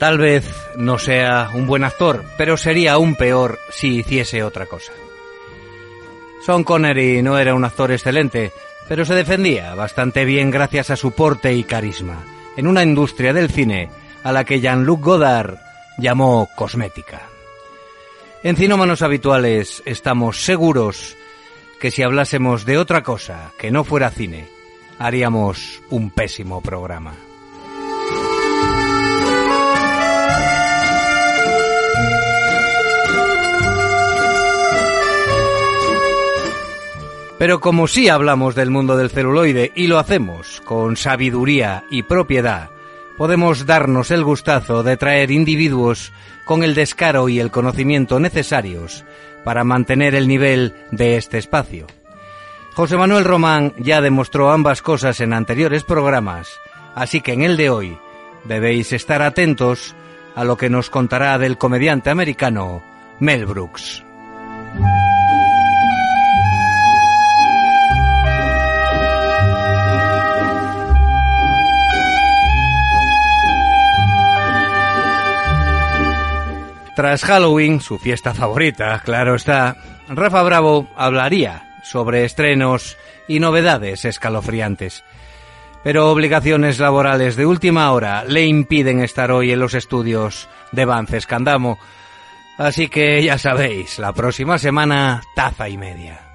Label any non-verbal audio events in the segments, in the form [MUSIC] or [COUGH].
Tal vez no sea un buen actor, pero sería aún peor si hiciese otra cosa. Sean Connery no era un actor excelente, pero se defendía bastante bien gracias a su porte y carisma, en una industria del cine a la que Jean-Luc Godard llamó cosmética. En Cinómanos Habituales estamos seguros que si hablásemos de otra cosa que no fuera cine, haríamos un pésimo programa. Pero como sí hablamos del mundo del celuloide y lo hacemos con sabiduría y propiedad, podemos darnos el gustazo de traer individuos con el descaro y el conocimiento necesarios para mantener el nivel de este espacio. José Manuel Román ya demostró ambas cosas en anteriores programas, así que en el de hoy debéis estar atentos a lo que nos contará del comediante americano Mel Brooks. Tras Halloween, su fiesta favorita, claro está, Rafa Bravo hablaría sobre estrenos y novedades escalofriantes. Pero obligaciones laborales de última hora le impiden estar hoy en los estudios de Vances Candamo. Así que ya sabéis, la próxima semana, taza y media.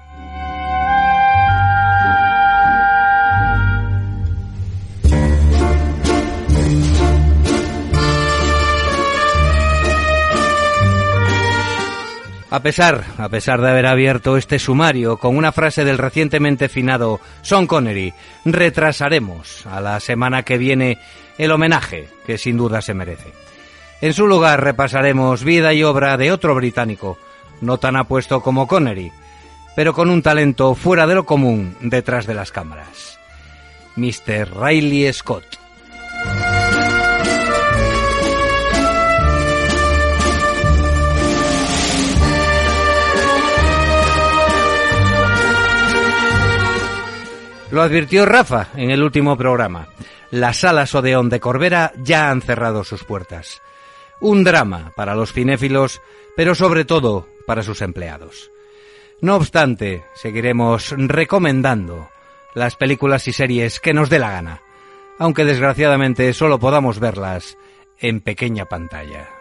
A pesar, a pesar de haber abierto este sumario con una frase del recientemente finado Sean Connery, retrasaremos a la semana que viene el homenaje que sin duda se merece. En su lugar repasaremos vida y obra de otro británico, no tan apuesto como Connery, pero con un talento fuera de lo común detrás de las cámaras. Mr. Riley Scott. Lo advirtió Rafa en el último programa. Las salas Odeón de Corbera ya han cerrado sus puertas. Un drama para los cinéfilos, pero sobre todo para sus empleados. No obstante, seguiremos recomendando las películas y series que nos dé la gana, aunque desgraciadamente solo podamos verlas en pequeña pantalla.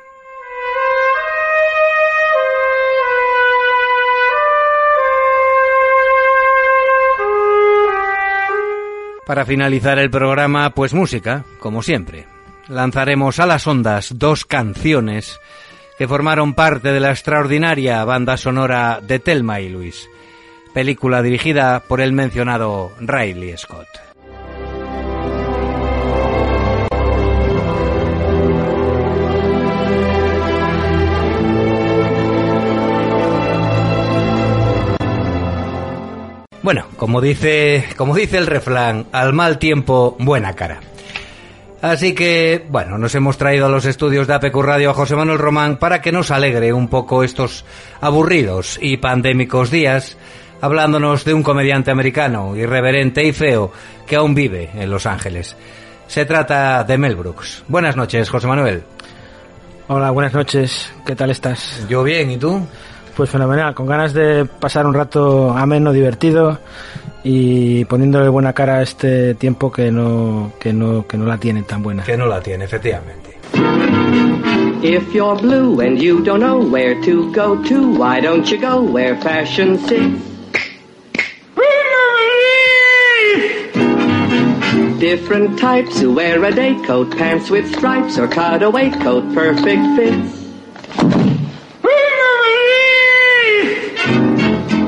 Para finalizar el programa, pues música, como siempre. Lanzaremos a las ondas dos canciones que formaron parte de la extraordinaria banda sonora de Telma y Luis, película dirigida por el mencionado Riley Scott. Bueno, como dice, como dice el refrán, al mal tiempo, buena cara. Así que, bueno, nos hemos traído a los estudios de APQ Radio a José Manuel Román para que nos alegre un poco estos aburridos y pandémicos días, hablándonos de un comediante americano, irreverente y feo, que aún vive en Los Ángeles. Se trata de Mel Brooks. Buenas noches, José Manuel. Hola, buenas noches. ¿Qué tal estás? Yo bien, ¿y tú? Pues fenomenal, con ganas de pasar un rato ameno, divertido y poniéndole buena cara a este tiempo que no, que no, que no la tiene tan buena. Que no la tiene, efectivamente. If you're blue and you don't know where to go to, why don't you go where fashion sits? Different types who wear a day coat, pants with stripes, or cutaway coat, perfect fits.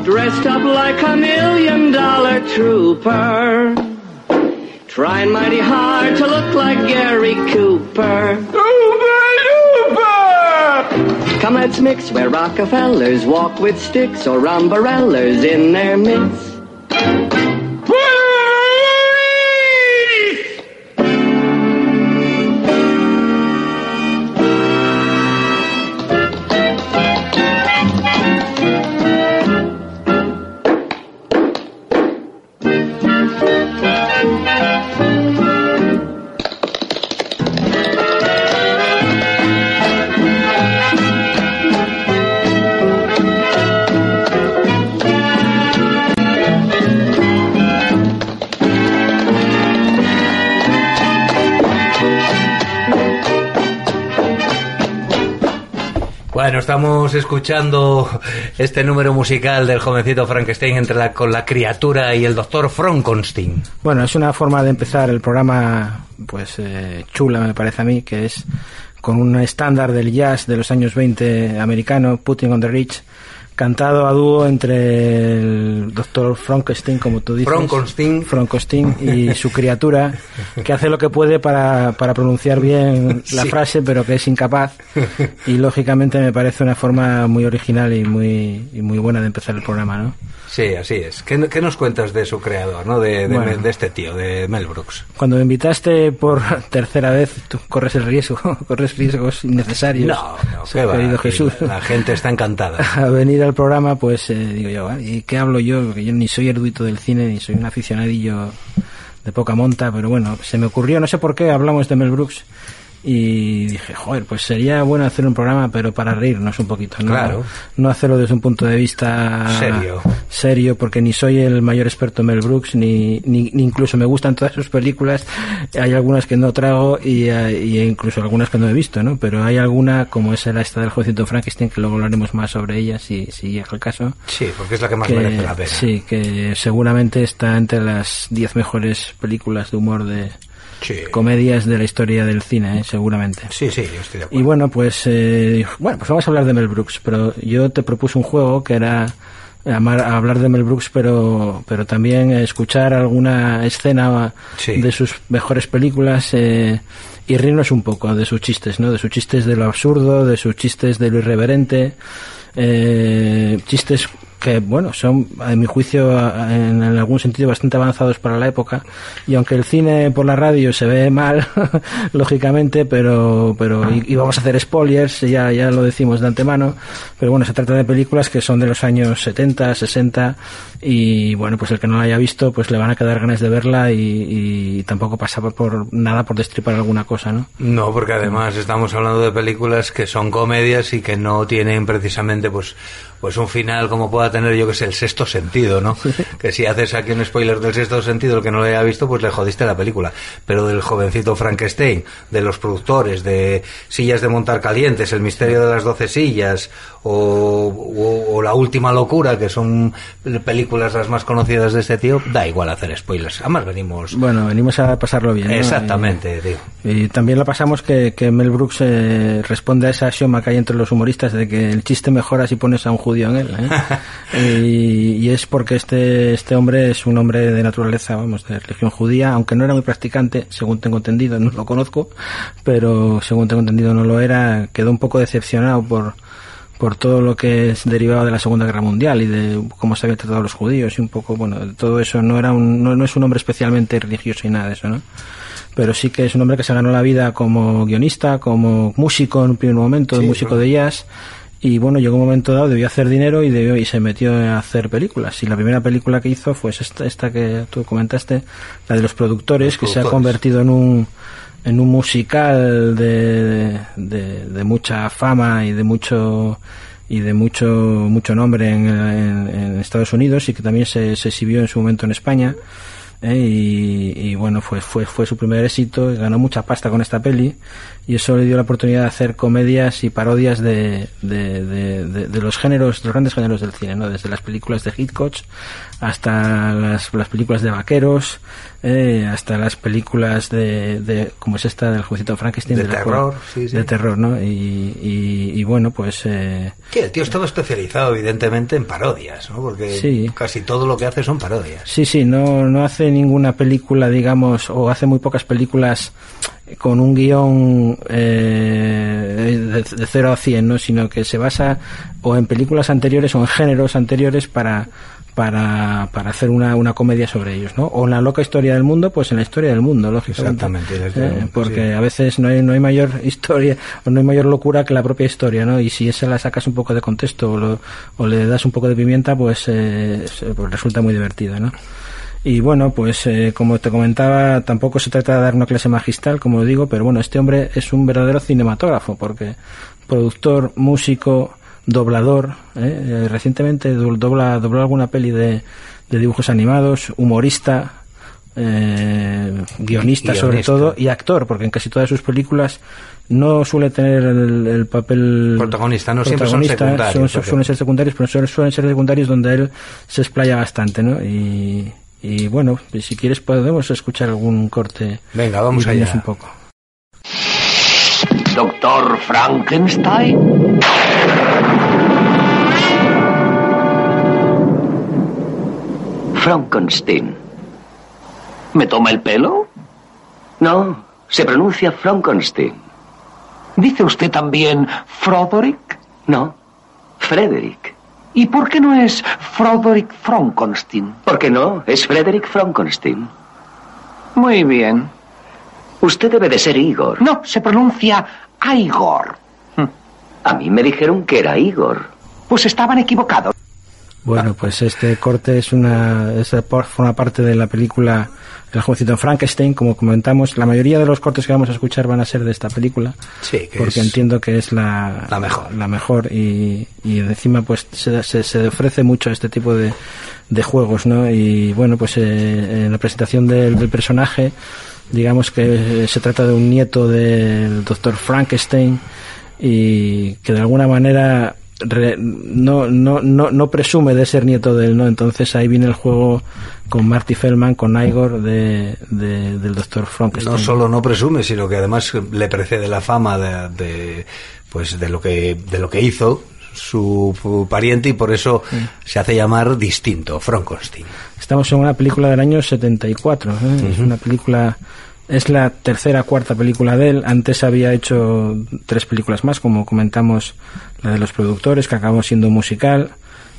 Dressed up like a million dollar trooper. Trying mighty hard to look like Gary Cooper. Uber, Uber! Come let's mix where Rockefellers walk with sticks or umbrellas in their midst. Bueno, estamos escuchando este número musical del jovencito Frankenstein entre la, con la criatura y el doctor Frankenstein. Bueno, es una forma de empezar el programa, pues eh, chula me parece a mí, que es con un estándar del jazz de los años 20 americano, Putting on the Rich, cantado a dúo entre el doctor Frankenstein, como tú dices, Frankenstein. Frankenstein y su criatura, que hace lo que puede para, para pronunciar bien la Sí. frase, pero que es incapaz. Y lógicamente me parece una forma muy original y muy, y muy buena de empezar el programa, ¿no? Sí, así es. ¿Qué, qué nos cuentas de su creador, no? De, de, Bueno. de este tío, de Mel Brooks. Cuando me invitaste por [LAUGHS] tercera vez, tú corres el riesgo, [LAUGHS] corres riesgos innecesarios. No, no, qué va, Jesús. La, gente está encantada. [LAUGHS] a venir al programa, pues eh, digo yo, "Ah, ¿y qué hablo yo? Porque yo ni soy erudito del cine, ni soy un aficionadillo de poca monta, pero bueno, se me ocurrió, no sé por qué hablamos de Mel Brooks, y dije, joder, pues sería bueno hacer un programa, pero para reírnos un poquito, ¿no? Claro. No hacerlo desde un punto de vista Serio. serio, porque ni soy el mayor experto en Mel Brooks, ni, ni, ni incluso me gustan todas sus películas. Hay algunas que no trago y, y incluso algunas que no he visto, ¿no? Pero hay alguna, como es la esta del jovencito Frankenstein, que luego hablaremos más sobre ella, si, si llega el caso. Sí, porque es la que más que, merece la pena. Sí, que seguramente está entre las 10 mejores películas de humor de Sí. comedias de la historia del cine, ¿eh? seguramente. Sí, sí, yo estoy de acuerdo. Y bueno, pues eh, bueno, pues vamos a hablar de Mel Brooks, pero yo te propuse un juego que era amar- hablar de Mel Brooks, pero pero también escuchar alguna escena Sí. de sus mejores películas eh, y reírnos un poco de sus chistes, ¿no? De sus chistes de lo absurdo, de sus chistes de lo irreverente, eh, chistes que bueno son a mi juicio en, algún sentido bastante avanzados para la época. Y aunque el cine por la radio se ve mal [LAUGHS] lógicamente pero pero y, vamos a hacer spoilers ya ya lo decimos de antemano pero bueno se trata de películas que son de los años 70 60 y bueno pues el que no la haya visto pues le van a quedar ganas de verla y, y tampoco pasa por nada por destripar alguna cosa no No, porque además estamos hablando de películas que son comedias y que no tienen precisamente pues pues un final como pueda tener yo que sé el sexto sentido, ¿no? [LAUGHS] que si haces aquí un spoiler del sexto sentido el que no lo haya visto pues le jodiste la película. Pero del jovencito Frankenstein, de los productores, de sillas de montar calientes, el misterio de las doce sillas o, o- o la última locura que son películas las más conocidas de este tío, da igual hacer spoilers. Además venimos bueno venimos a pasarlo bien ¿no? exactamente, tío. Y también la pasamos que, que Mel Brooks eh, responde a esa axioma que hay entre los humoristas de que el chiste mejora si pones a un judío en él. ¿eh? [LAUGHS] y, y es porque este, este hombre es un hombre de naturaleza, vamos, de religión judía, aunque no era muy practicante, según tengo entendido, [LAUGHS] no lo conozco, pero según tengo entendido no lo era, quedó un poco decepcionado por por todo lo que es derivado de la Segunda Guerra Mundial y de cómo se habían tratado a los judíos y un poco, bueno, de todo eso no era un, no, no es un hombre especialmente religioso y nada de eso, ¿no? pero sí que es un hombre que se ganó la vida como guionista, como músico en un primer momento, Sí, músico claro. de jazz. Y bueno, llegó un momento dado, debió hacer dinero y, debió, y se metió a hacer películas. Y la primera película que hizo fue esta, esta que tú comentaste, la de los productores, Los que se ha convertido en un, en un musical de, de, mucha fama y de mucho y de mucho mucho nombre en, Estados Unidos y que también se, se exhibió en su momento en España. ¿eh? Y, y bueno, fue, fue, fue su primer éxito, ganó mucha pasta con esta peli y eso le dio la oportunidad de hacer comedias y parodias de, de, de, los géneros, los grandes géneros del cine, ¿no? desde las películas de Hitchcock hasta las, las películas de vaqueros, eh, hasta las películas de, de, como es esta del jueguecito Frankenstein, De terror, sí, sí. de terror, ¿no? Y, y, y bueno, pues eh, Que el tío estaba especializado, evidentemente, en parodias, ¿no? Porque Sí. casi todo lo que hace son parodias. Sí, sí, no, no hace ninguna película, digamos, o hace muy pocas películas con un guion eh, de, de 0 a 100, ¿no? sino que se basa o en películas anteriores o en géneros anteriores para para, para hacer una, una comedia sobre ellos, ¿no? O en la loca historia del mundo, pues en la historia del mundo, lógicamente. Exactamente, Eh, porque sí. a veces no hay, no hay mayor historia o no hay mayor locura que la propia historia, ¿no? Y si esa la sacas un poco de contexto o, lo- o le das un poco de pimienta, pues, eh, pues resulta muy divertida, ¿no? Y bueno, pues eh, como te comentaba, tampoco se trata de dar una clase magistral, como digo, pero bueno, este hombre es un verdadero cinematógrafo, porque productor, músico, doblador, ¿eh? Eh, recientemente do- dobla, dobló alguna peli de, de dibujos animados, humorista, eh, guionista, sobre todo, y actor, porque en casi todas sus películas no suele tener el, el papel Protagonista, no siempre son secundarios, son- suelen ser secundarios, pero suelen, suelen ser secundarios donde él se explaya bastante, ¿no? Y, y bueno, si quieres podemos escuchar algún corte. Venga, vamos y allá. un poco. Doctor Frankenstein. Frankenstein. ¿Me toma el pelo? No, se pronuncia Frankenstein. ¿Dice usted también Froderick? No, Frederick. ¿Y por qué no es Froderick Frankenstein? ¿Por qué no? Es Frederick Frankenstein. Muy bien. Usted debe de ser Igor. No, se pronuncia Igor. A mí me dijeron que era Igor. Pues estaban equivocados. Bueno, pues este corte es una, es forma parte de la película El jovencito Frankenstein, como comentamos. La mayoría de los cortes que vamos a escuchar van a ser de esta película. Sí, que porque es entiendo que es la, la mejor. la mejor y, y encima pues se, se, se ofrece mucho este tipo de, de juegos no y bueno pues eh, en la presentación del, del personaje digamos que eh, se trata de un nieto del doctor Frankenstein y que de alguna manera no, no, no, no presume de ser nieto de él, ¿no? Entonces ahí viene el juego con Marty Feldman, con Igor de, de- del doctor Frankenstein. No solo no presume, sino que además le precede la fama de, de, pues de lo que de lo que hizo su pariente y por eso se hace llamar distinto, Frankenstein. Estamos en una película del año 74. ¿eh? Es una película. Es la tercera cuarta película de él. Antes había hecho tres películas más, como comentamos, la de los productores, que acabó siendo musical.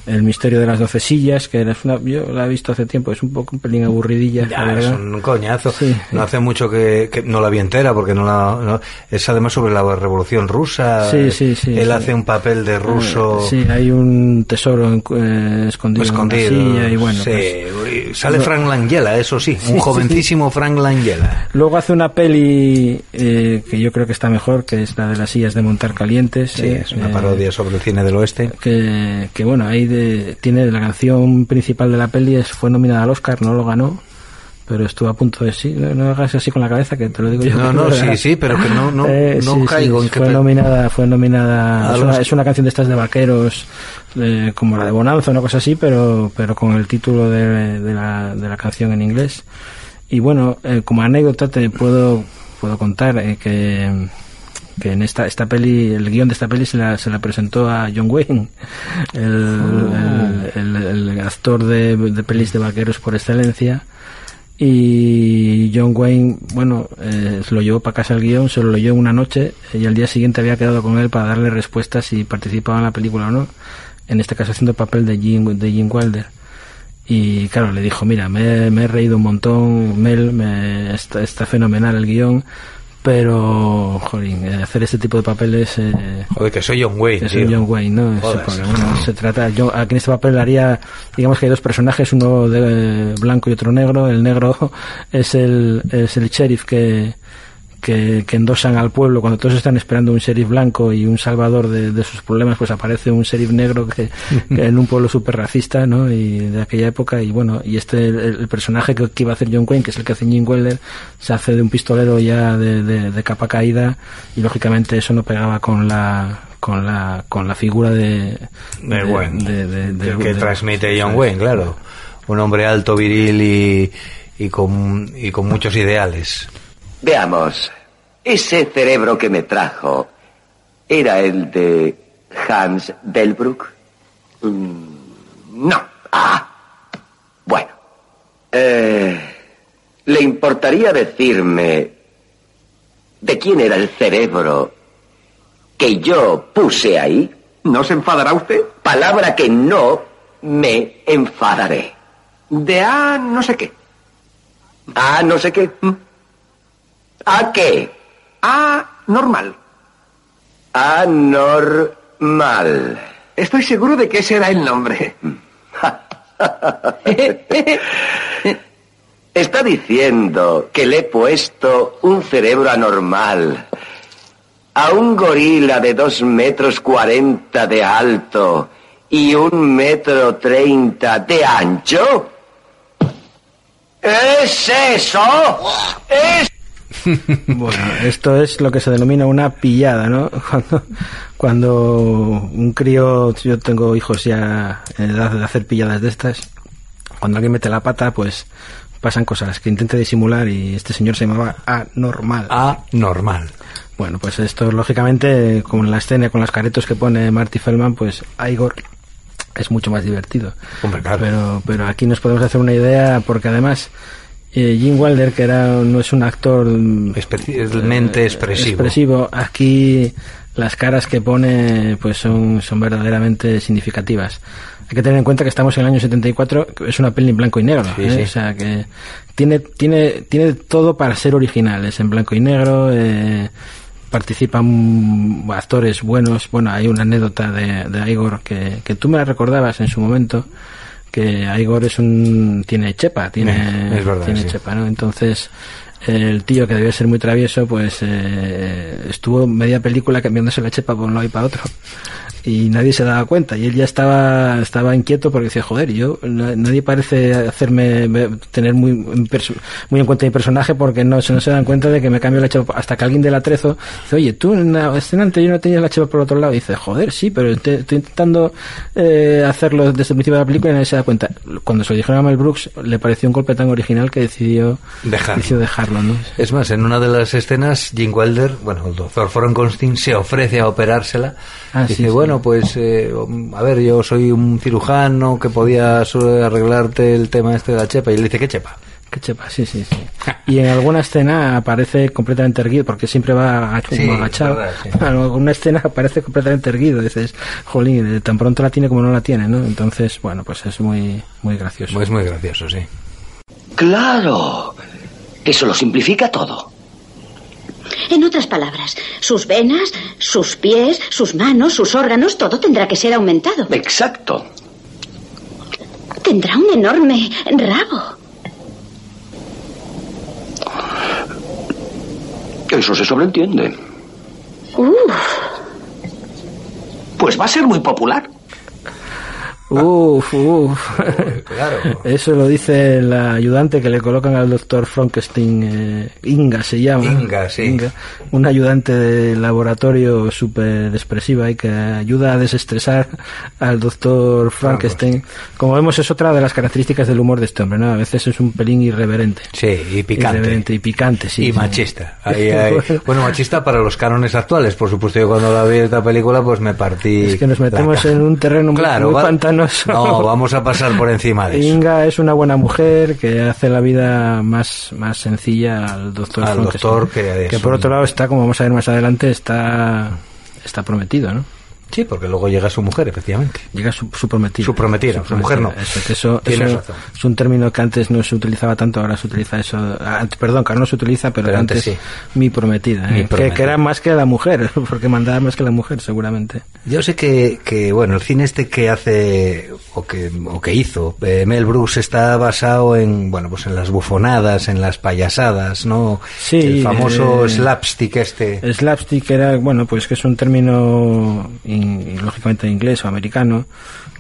El misterio de las doce sillas, que una, yo la he visto hace tiempo, es un poco un pelín aburridilla. la Ya, es un coñazo. Sí. No hace mucho que, que no la vi entera porque no la no- es además sobre la revolución rusa. Sí, sí, sí, Él sí. hace un papel de ruso Sí, hay un tesoro en- eh, escondido, escondido. en una silla y bueno. Sí, pues- sale Frank Langella, eso sí, un jovencísimo Frank Langella. Luego hace una peli eh, que yo creo que está mejor, que es la de las sillas de montar calientes. Sí, eh, es una eh, parodia sobre el cine del oeste. que, que bueno, ahí de, tiene la canción principal de la peli, es, fue nominada al Oscar, no lo ganó, pero estuvo a punto de sí. No, no hagas así con la cabeza, que te lo digo yo. No, no, [LAUGHS] sí, sí, pero que no, no, [LAUGHS] Eh, no sí, caigo sí, en fue nominada, fue nominada, es una, es una canción de estas de vaqueros, eh, como la de Bonanza, una cosa así, pero, pero con el título de, de la, de la canción en inglés. Y bueno, eh, como anécdota te puedo, puedo contar eh, que, que en esta, esta peli, el guion de esta peli se la, se la presentó a John Wayne, el, el, el- el actor de, de pelis de vaqueros por excelencia. Y John Wayne, bueno, eh, se lo llevó para casa el guion, se lo leyó una noche y al día siguiente había quedado con él para darle respuestas si participaba en la película o no. En este caso haciendo el papel de Gene, de Gene Wilder. Y claro, le dijo, mira, me, me he reído un montón, Mel, me, está, está fenomenal el guion, pero, jolín, eh, hacer este tipo de papeles... Eh, Joder, que soy John Wayne, un John Wayne, ¿no? Joder. porque, bueno, se trata, yo aquí en este papel haría, digamos que hay dos personajes, uno de blanco y otro negro. El negro [LAUGHS] es el, es el sheriff que, que, que endosan al pueblo cuando todos están esperando un sheriff blanco y un salvador de, de sus problemas, pues aparece un sheriff negro que, que en un pueblo súper racista, ¿no? Y de aquella época, y bueno, y este, el, el personaje que, que iba a hacer John Wayne, que es el que hace Jim Welder, se hace de un pistolero ya de, de, de capa caída, y lógicamente eso no pegaba con la, con la, con la figura de, De Wayne. que transmite John Wayne, claro. Un hombre alto, viril y, y, con, y con muchos ideales. Veamos, ese cerebro que me trajo, ¿era el de Hans Delbruck? Mm, no. Ah, bueno. Eh, ¿Le importaría decirme de quién era el cerebro que yo puse ahí? ¿No se enfadará usted? Palabra que no me enfadaré. De A no sé qué. A no sé qué. ¿Mm? ¿A qué? A normal. A normal. Estoy seguro de que ese era el nombre. [LAUGHS] Está diciendo que le he puesto un cerebro anormal a un gorila de dos metros cuarenta de alto y un metro treinta de ancho. ¿Es eso? ¿Es [LAUGHS] Bueno, esto es lo que se denomina una pillada, ¿no? [LAUGHS] Cuando, cuando un crío, yo tengo hijos ya en edad de hacer pilladas de estas, cuando alguien mete la pata, pues pasan cosas que intente disimular y este señor se llamaba anormal. Anormal. Bueno, pues esto lógicamente, como en la escena con las caretos que pone Marty Feldman, pues Igor es mucho más divertido. Hombre, claro. Pero, pero aquí nos podemos hacer una idea porque además eh, Jim Wilder, que era no es un actor mm, Especialmente expresivo. expresivo, aquí las caras que pone pues son, son verdaderamente significativas. Hay que tener en cuenta que estamos en el año 74, que es una peli en blanco y negro, Sí, ¿eh? sí. o sea que tiene, tiene, tiene todo para ser original, es en blanco y negro, eh, participan actores buenos, bueno, hay una anécdota de, de Igor que, que tú me la recordabas en su momento, que Igor es un, tiene chepa, tiene, es verdad, tiene sí. chepa, ¿no? Entonces, el tío que debía ser muy travieso, pues eh, estuvo media película cambiándose la chepa por un lado y para otro. Y nadie se daba cuenta. Y él ya estaba, estaba inquieto porque decía, joder, yo, na- nadie parece hacerme tener muy, muy en cuenta mi personaje porque no, se- no se dan cuenta de que me cambio la chepa. Hasta que alguien del atrezo dice, oye, tú en la escena anterior no tenías la chepa por otro lado. Y dice, joder, sí, pero te- estoy intentando eh, hacerlo desde el principio de la película y nadie se da cuenta. Cuando se lo dijeron a Mel Brooks, le pareció un golpe tan original que decidió Dejarlo. decidió dejarlo, ¿no? Es más, en una de las escenas, Jim Wilder, bueno, el doctor Frankenstein se ofrece a operársela. Ah, Dice, sí, sí. bueno, pues, eh, a ver, yo soy un cirujano que podía solo arreglarte el tema este de la chepa. Y él dice, ¿qué chepa? Que chepa, sí, sí, sí. Y en alguna escena aparece completamente erguido, porque siempre va Sí, como agachado. verdad, sí. [LAUGHS] En alguna escena aparece completamente erguido. Dices, jolín, tan pronto la tiene como no la tiene, ¿no? Entonces, bueno, pues es muy, muy gracioso. Es muy gracioso, sí. Claro. Eso lo simplifica todo. En otras palabras, sus venas, sus pies, sus manos, sus órganos, todo tendrá que ser aumentado. Exacto. Tendrá un enorme rabo. Eso se sobreentiende. Uf, Pues va a ser muy popular. Uf, uf. Claro. [LAUGHS] Eso lo dice la ayudante que le colocan al doctor Frankenstein, eh, Inga se llama. Inga, sí. un ayudante de laboratorio súper expresiva y que ayuda a desestresar al doctor Frankenstein. Como vemos es otra de las características del humor de este hombre, ¿no? A veces es un pelín irreverente. Sí, y picante. Irreverente y picante, sí. y sí. machista. Ahí [LAUGHS] bueno, machista para los cánones actuales. Por supuesto, yo cuando la vi esta película, pues me partí. Es que nos metemos en un terreno muy, Claro, muy va- pantanoso. No, vamos a pasar por encima de eso. Inga es una buena mujer que hace la vida más, más sencilla al doctor Al doctor que es por un- otro lado está, como vamos a ver más adelante, está, está prometido, ¿no? Sí, porque luego llega su mujer, efectivamente. Llega su, su prometida. Su prometida, su mujer no. Eso, eso, eso razón. es un término que antes no se utilizaba tanto, ahora se utiliza eso. Antes, perdón, que ahora no se utiliza, pero, Pero antes, antes sí. mi prometida. Mi ¿eh? Que-. Que, era más que la mujer, [LAUGHS] porque mandaba más que la mujer, seguramente. Yo sé que, que, bueno, el cine este que hace, o que, o que hizo, eh, Mel Brooks está basado en, bueno, pues en las bufonadas, en las payasadas, ¿no? Sí, El famoso eh, slapstick este. Slapstick era, bueno, pues que es un término in- lógicamente inglés o americano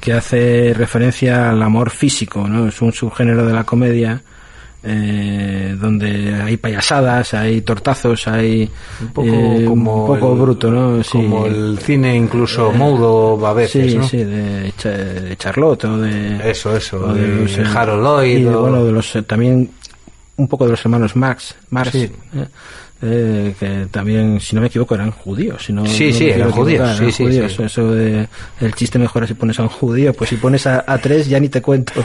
que hace referencia al amor físico, ¿no? Es un subgénero de la comedia eh, donde hay payasadas, hay tortazos, hay Un poco eh, como un poco el- bruto, ¿no? Sí. Como el cine incluso mudo a veces, sí, ¿no? sí, de, de Charlotte o de Eso, eso, o de eh, Harold Lloyd y de, o- bueno, de los eh, también un poco de los hermanos Max, Marx, Sí. Eh, que también, si no me equivoco, eran judíos. Si no, Sí, no sí, eran judíos, sí, eran sí, judíos. sí. Eso de el chiste mejora si pones a un judío, pues si pones a, a tres ya ni te cuento. [LAUGHS]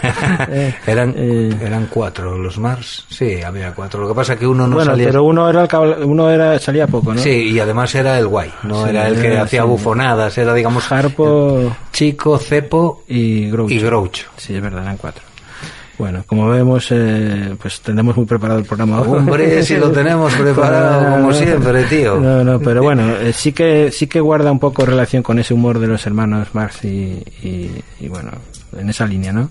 Eh, eran, eh, eran cuatro los Mars, sí, había cuatro. Lo que pasa que uno no bueno, salía. pero uno era el uno era salía poco, ¿no? Sí, y además era el guay, no era el que hacía bufonadas, era digamos Harpo chico, cepo y Groucho. y Groucho. Sí, es verdad, eran cuatro. Bueno, como vemos, eh, pues tendremos muy preparado el programa. Hombre, si lo tenemos [LAUGHS] preparado, como [LAUGHS] siempre, tío. No, no, pero bueno, eh, sí que sí que guarda un poco relación con ese humor de los hermanos Marx y, y, y bueno, en esa línea, ¿no?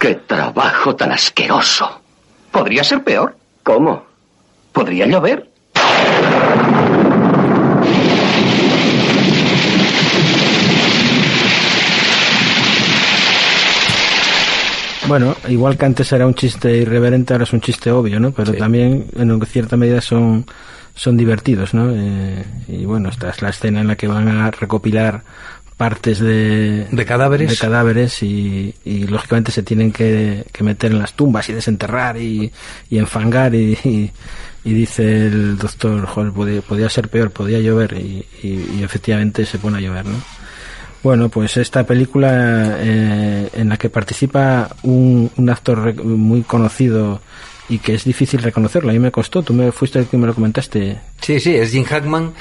¡Qué trabajo tan asqueroso! Podría ser peor. ¿Cómo? Podría llover. Bueno, igual que antes era un chiste irreverente, ahora es un chiste obvio, ¿no? Pero Sí. también en cierta medida son son divertidos, ¿no? Eh, y bueno, esta es la escena en la que van a recopilar partes de, ¿De cadáveres? de cadáveres y, y, lógicamente se tienen que, que meter en las tumbas y desenterrar y, y enfangar y, y, y dice el doctor, joder, podía, podía ser peor, podía llover y, y- efectivamente se pone a llover, ¿no? Bueno, pues esta película eh, en la que participa un, un actor muy conocido y que es difícil reconocerlo. A mí me costó, tú me fuiste el que me lo comentaste. Sí, sí, es Jim Hackman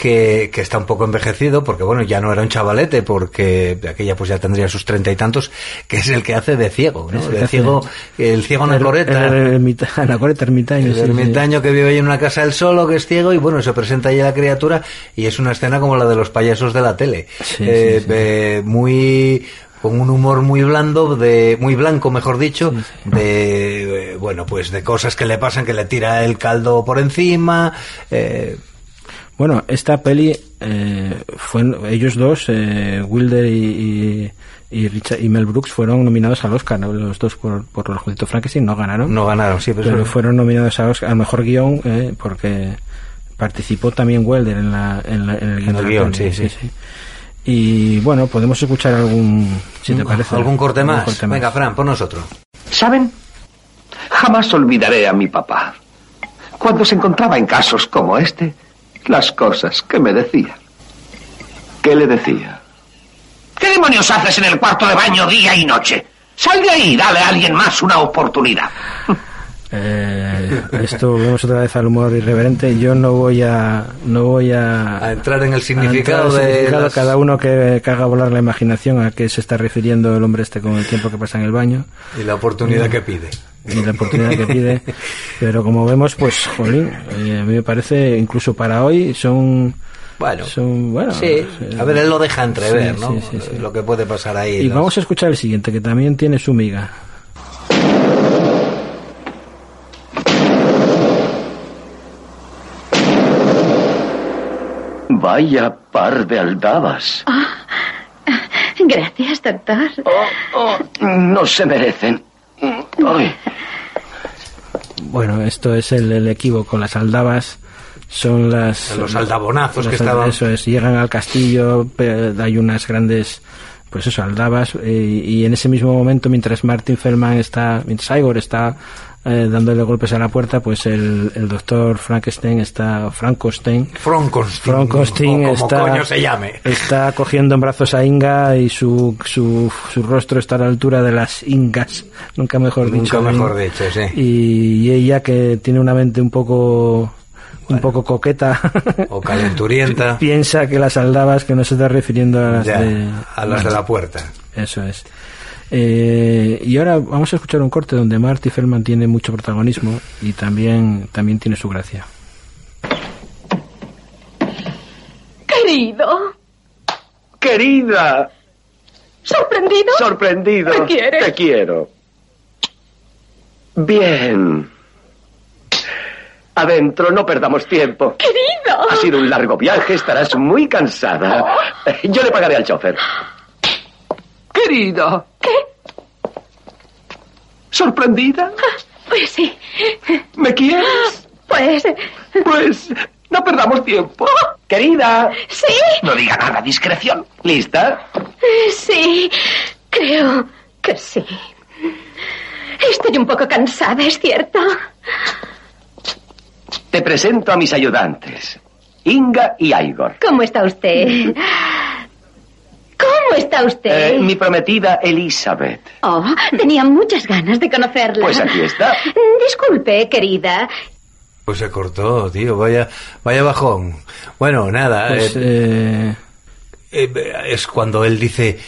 que, que está un poco envejecido porque bueno, ya no era un chavalete porque aquella pues ya tendría sus treinta y tantos, que es el que hace de ciego, ¿no? De ciego, el ciego anacoreta. Ermita- [LAUGHS] anacoreta ermitaño. El sí. ermitaño que vive ahí en una casa él solo, que es ciego, y bueno, se presenta ahí la criatura, y es una escena como la de los payasos de la tele. Sí, Eh, sí, eh, muy con un humor muy blando, de muy blanco, mejor dicho, de eh, bueno, pues de cosas que le pasan, que le tira el caldo por encima, eh, Bueno, esta peli eh, fue ellos dos, eh, Wilder y, y, y Richard y Mel Brooks fueron nominados al Oscar, ¿no? los dos por, por los Juditos Frankenstein, no ganaron, no ganaron, sí, pero, pero fueron nominados a Oscar, al mejor guion eh, porque participó también Wilder en, la, en, la- en el guion. el de la guion, peli, sí, sí. Y bueno, podemos escuchar algún, si te parece, algún corte algún más. corte más. Venga, Fran, pon otro. ¿Saben? Jamás olvidaré a mi papá. Cuando se encontraba en casos como este, las cosas que me decía. ¿Qué le decía? ¿Qué demonios haces en el cuarto de baño día y noche? Sal de ahí y dale a alguien más una oportunidad. [LAUGHS] Eh, esto volvemos otra vez al humor irreverente. Yo no voy a, no voy a, A entrar en el significado de las- cada uno que, que haga volar la imaginación a qué se está refiriendo el hombre este con el tiempo que pasa en el baño y la oportunidad que pide. Y la oportunidad que pide. Pero como vemos, pues, jolín, eh, a mí me parece, incluso para hoy, son, Bueno, son bueno. sí, eh, a ver, él lo deja entrever, sí, ¿no? sí, sí, sí. Lo que puede pasar ahí. Y vamos a escuchar el siguiente, que también tiene su miga. Vaya par de aldabas. Gracias, doctor. Oh, oh, no se merecen. Ay, Bueno, esto es el, el equívoco. Las aldabas son las... Los aldabonazos que estaban- Eso es, llegan al castillo, hay unas grandes pues eso, aldabas, eh, y en ese mismo momento, mientras Martin Feldman está, mientras Igor está eh, dándole golpes a la puerta, pues el, el doctor Frankenstein está, Frankenstein, Frankenstein, está, coño se llame. está cogiendo en brazos a Inga y su, su, su rostro está a la altura de las Ingas, nunca mejor Nunca dicho. mejor ¿no? dicho, sí. Y, y ella que tiene una mente un poco un poco coqueta O calenturienta. [LAUGHS] piensa que las aldabas que no se está refiriendo a las Ya, de a las de la puerta. eso es Eh, y ahora vamos a escuchar un corte donde Marty Feldman tiene mucho protagonismo y también también tiene su gracia Querido, Querida, sorprendido. sorprendido. ¿Me quieres? Te quiero. Bien. Adentro, no perdamos tiempo. Querido. Ha sido un largo viaje, estarás muy cansada. Yo le pagaré al chofer. Querida. ¿Qué? ¿Sorprendida? Pues sí. ¿Me quieres? Pues Pues no perdamos tiempo. Querida. sí, No diga nada, discreción. ¿Lista? sí. Creo que sí. Estoy un poco cansada, ¿es cierto? Te presento a mis ayudantes, Inga y Igor. ¿Cómo está usted? ¿Cómo está usted? Eh, mi prometida Elizabeth. Oh, tenía muchas ganas de conocerla. Pues aquí está. Disculpe, querida. Pues se cortó, tío, vaya, vaya bajón. Bueno, nada, pues eh, eh, eh, es cuando él dice,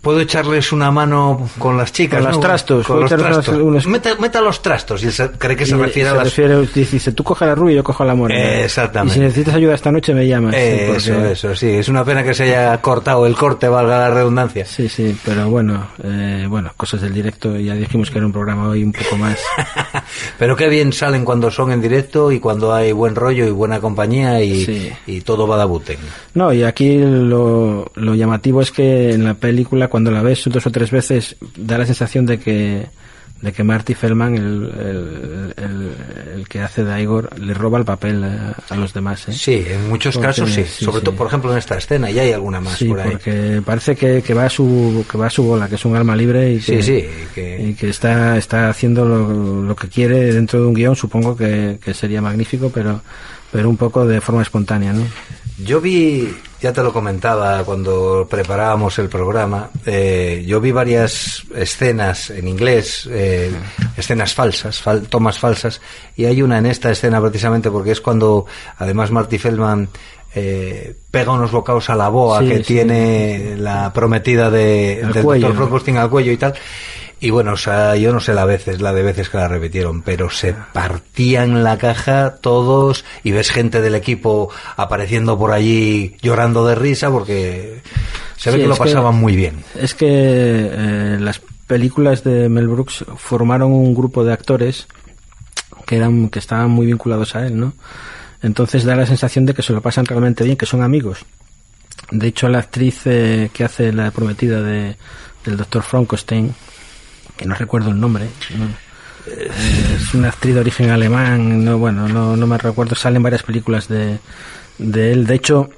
¿puedo echarles una mano con las chicas? Con los no? trastos, Con ¿puedo los trastos. unos- Meta, meta los trastos, y se- cree que se y refiere a se las... refiere- dice tú coge la rubia y yo cojo la morena Eh, exactamente. y si necesitas ayuda esta noche me llamas sí, Eh, porque- Eso, eso, sí, es una pena que se haya cortado el corte, valga la redundancia. Sí, sí, pero bueno, eh, bueno, cosas del directo. Ya dijimos que era un programa hoy un poco más. [LAUGHS] Pero qué bien salen cuando son en directo y cuando hay buen rollo y buena compañía y, Sí. y todo va de buten. No, y aquí lo, lo llamativo es que en la película, cuando la ves dos o tres veces, da la sensación de que de que Marty Feldman, el, el, el- el que hace de Igor, le roba el papel a, a los demás. ¿eh? Sí, en muchos Porque- casos sí. sí, Sobre sí. todo, por ejemplo, en esta escena, y hay alguna más Sí, por ahí. porque parece que, que va a su que va a su bola, que es un alma libre y Sí, que, sí, que- y que está está haciendo lo, lo que quiere dentro de un guion. Supongo que, que sería magnífico, pero pero un poco de forma espontánea, ¿no? Yo vi, ya te lo comentaba cuando preparábamos el programa, eh, yo vi varias escenas en inglés, eh, escenas falsas, fal- tomas falsas, y hay una en esta escena precisamente porque es cuando además Marty Feldman eh, pega unos bocados a la boa Sí, que sí. tiene la prometida de, del cuello, doctor. Frankenstein al cuello y tal. Y bueno, o sea, yo no sé la veces, la de veces que la repitieron, pero se partían la caja todos y ves gente del equipo apareciendo por allí llorando de risa porque se ve Sí, que lo es que- pasaban muy bien. Es que eh, las películas de Mel Brooks formaron un grupo de actores que eran que estaban muy vinculados a él, ¿no? Entonces da la sensación de que se lo pasan realmente bien, que son amigos. De hecho, la actriz eh, que hace la prometida de, del doctor Frankenstein, que no recuerdo el nombre, ¿no? Es una actriz de origen alemán, no, bueno, no, no me recuerdo, salen varias películas de, de él. De hecho,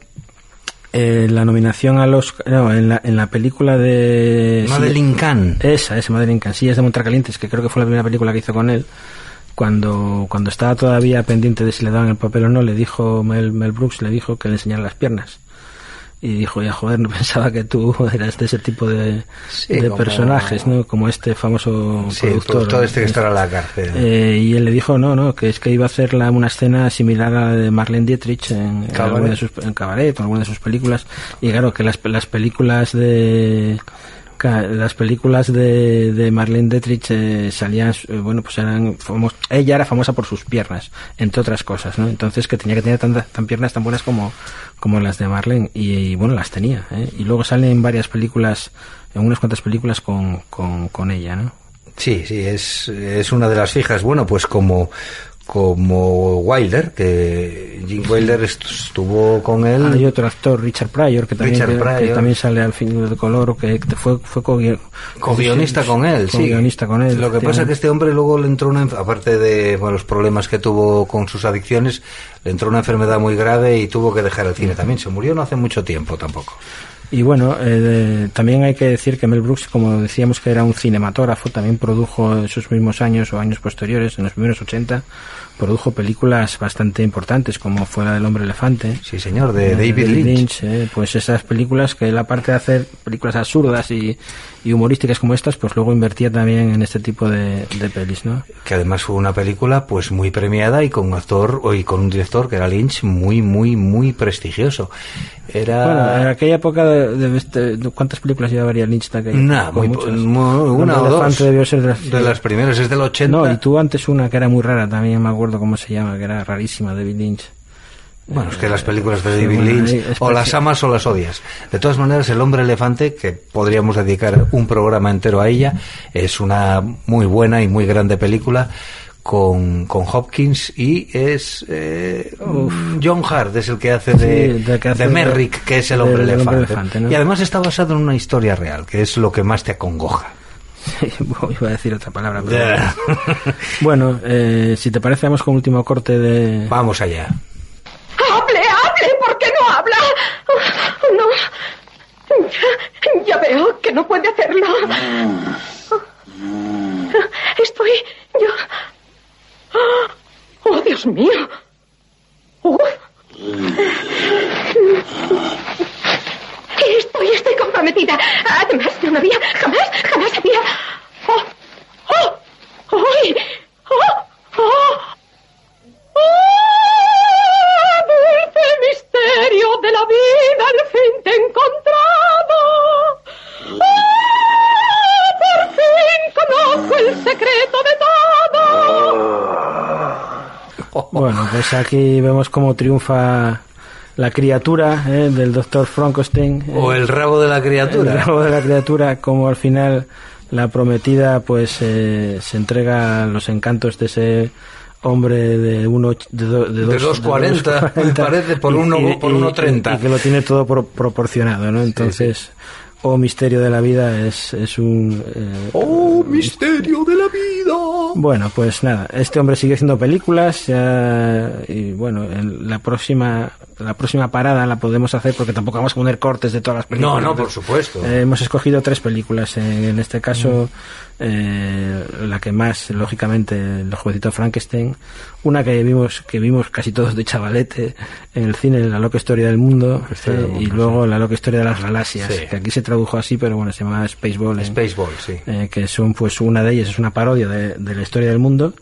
eh, la nominación a los no, en la, en la película de Madeline Kahn. esa esa Madeline Kahn Sillas de Montracalientes que creo que fue la primera película que hizo con él cuando cuando estaba todavía pendiente de si le daban el papel o no le dijo Mel, Mel Brooks le dijo que le enseñara las piernas y dijo ya joder no [LAUGHS] pensaba que tú eras de ese tipo de, Sí, de como- personajes no como este famoso Sí, productor productor este que Es- estará en la cárcel. eh, y él le dijo no, no, que es que iba a hacer la- una escena similar a la de Marlene Dietrich en, en alguna de sus, en Cabaret en alguna de sus películas. Y claro, que las, las películas de las películas de, de Marlene Dietrich eh, salían, eh, bueno, pues eran famos- ella era famosa por sus piernas, entre otras cosas, ¿no? Entonces que tenía que tener tantas tan piernas tan buenas como, como las de Marlene y, y, bueno, las tenía, ¿eh? Y luego salen varias películas, en unas cuantas películas con, con, con ella, ¿no? Sí, sí, es, es una de las fijas. Bueno, pues como como Wilder, que Jim Wilder est- estuvo con él. Hay otro actor, Richard Pryor, que también, Richard que- que Pryor. también sale al fin de color, que fue, fue co Co-guionista con él, sí. guionista con él. Lo que pasa es que este hombre luego le entró una, aparte de bueno, los problemas que tuvo con sus adicciones, le entró una enfermedad muy grave y tuvo que dejar el cine también. Se murió no hace mucho tiempo tampoco. Y bueno, eh, también hay que decir que Mel Brooks, como decíamos que era un cinematógrafo, también produjo en sus mismos años o años posteriores, en los primeros 80, produjo películas bastante importantes, como fue la del Hombre Elefante. Sí, señor, de eh, David Lynch. eh, pues esas películas que él, aparte de hacer películas absurdas y, y humorísticas como estas, pues luego invertía también en este tipo de, de pelis, ¿no? Que además fue una película pues muy premiada y con un actor y con un director que era Lynch muy, muy, muy prestigioso. Era... Bueno, en aquella época, de, de este- de- ¿cuántas películas llevaría Lynch de Nah, muy, Muchas. muy- una o dos. Debió ser de las, de las primeras, es del 80. No, y tú antes una que era muy rara, también me acuerdo cómo se llama, que era rarísima, David Lynch. Bueno, es que las películas de David Lynch o las amas o las odias. De todas maneras, El hombre elefante, que podríamos dedicar un programa entero a ella, es una muy buena y muy grande película con, con Hopkins y es eh, John Hart es el que hace de, Sí, de que hace de de- Merrick, que es el hombre elefante. hombre elefante, ¿no? Y además está basado en una historia real, que es lo que más te acongoja. [LAUGHS] Iba a decir otra palabra, pero... bueno, eh, si te parece, vamos con último corte de... Vamos allá. ¡Hable, hable! ¿Por qué no habla? No. Ya, ya veo que no puede hacerlo. Estoy. Yo. ¡Oh, Dios mío! Uf. Estoy, estoy comprometida. Además, no me había. Jamás, jamás había. ¡Oh! ¡Oh! ¡Ay! ¡Oh! ¡Oh! ¡Oh! Dulce misterio de la vida, al fin te he encontrado. ¡Oh! Por fin conozco el secreto de todo. Bueno, pues aquí vemos cómo triunfa la criatura eh, del doctor Frankenstein. eh, O el rabo de la el criatura. rabo de la criatura, como al final la prometida pues eh, se entrega a los encantos de ese hombre de uno de, do- de De dos- 2,40, me 2,40, parece, por uno- por 1,30. y que lo tiene todo pro- proporcionado, ¿no? Entonces, o misterio de la vida es, es un ¡Oh, misterio de la vida! bueno, pues nada, este hombre sigue haciendo películas ya, y bueno, en la próxima la próxima parada la podemos hacer porque tampoco vamos a poner cortes de todas las películas. No, no, por supuesto. Eh, hemos escogido tres películas. En, en este caso, eh, la que más, lógicamente, el jovencito Frankenstein. Una que vimos que vimos casi todos de chavalete en el cine, La loca historia del mundo. Eh, y luego La loca historia de las galaxias, Sí. que aquí se tradujo así, pero bueno, se llama Spaceball. Spaceball, sí. eh, que son pues una de ellas es una parodia de, de la historia del mundo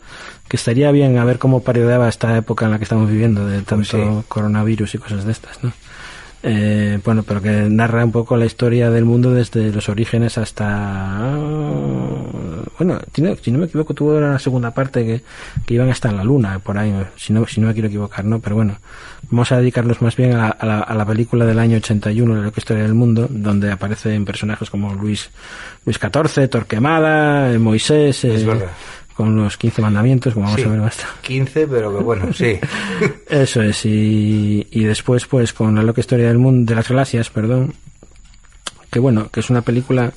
que estaría bien a ver cómo parodiaba esta época en la que estamos viviendo de tanto sí. coronavirus y cosas de estas ¿no? Eh, bueno pero que narra un poco la historia del mundo desde los orígenes hasta bueno si no me equivoco tuvo una segunda parte que, que iban hasta en la luna por ahí si no, si no me quiero equivocar no pero bueno vamos a dedicarnos más bien a, a la, a la película del año 81 de la historia del mundo donde aparecen personajes como Luis Luis XIV Torquemada eh, Moisés eh, Es verdad. Con los 15 mandamientos como vamos Sí, a ver más tarde. 15, pero que bueno, sí. [LAUGHS] Eso es, y, y después pues con la loca historia del mundo, de las galaxias, perdón, que bueno, que es una película,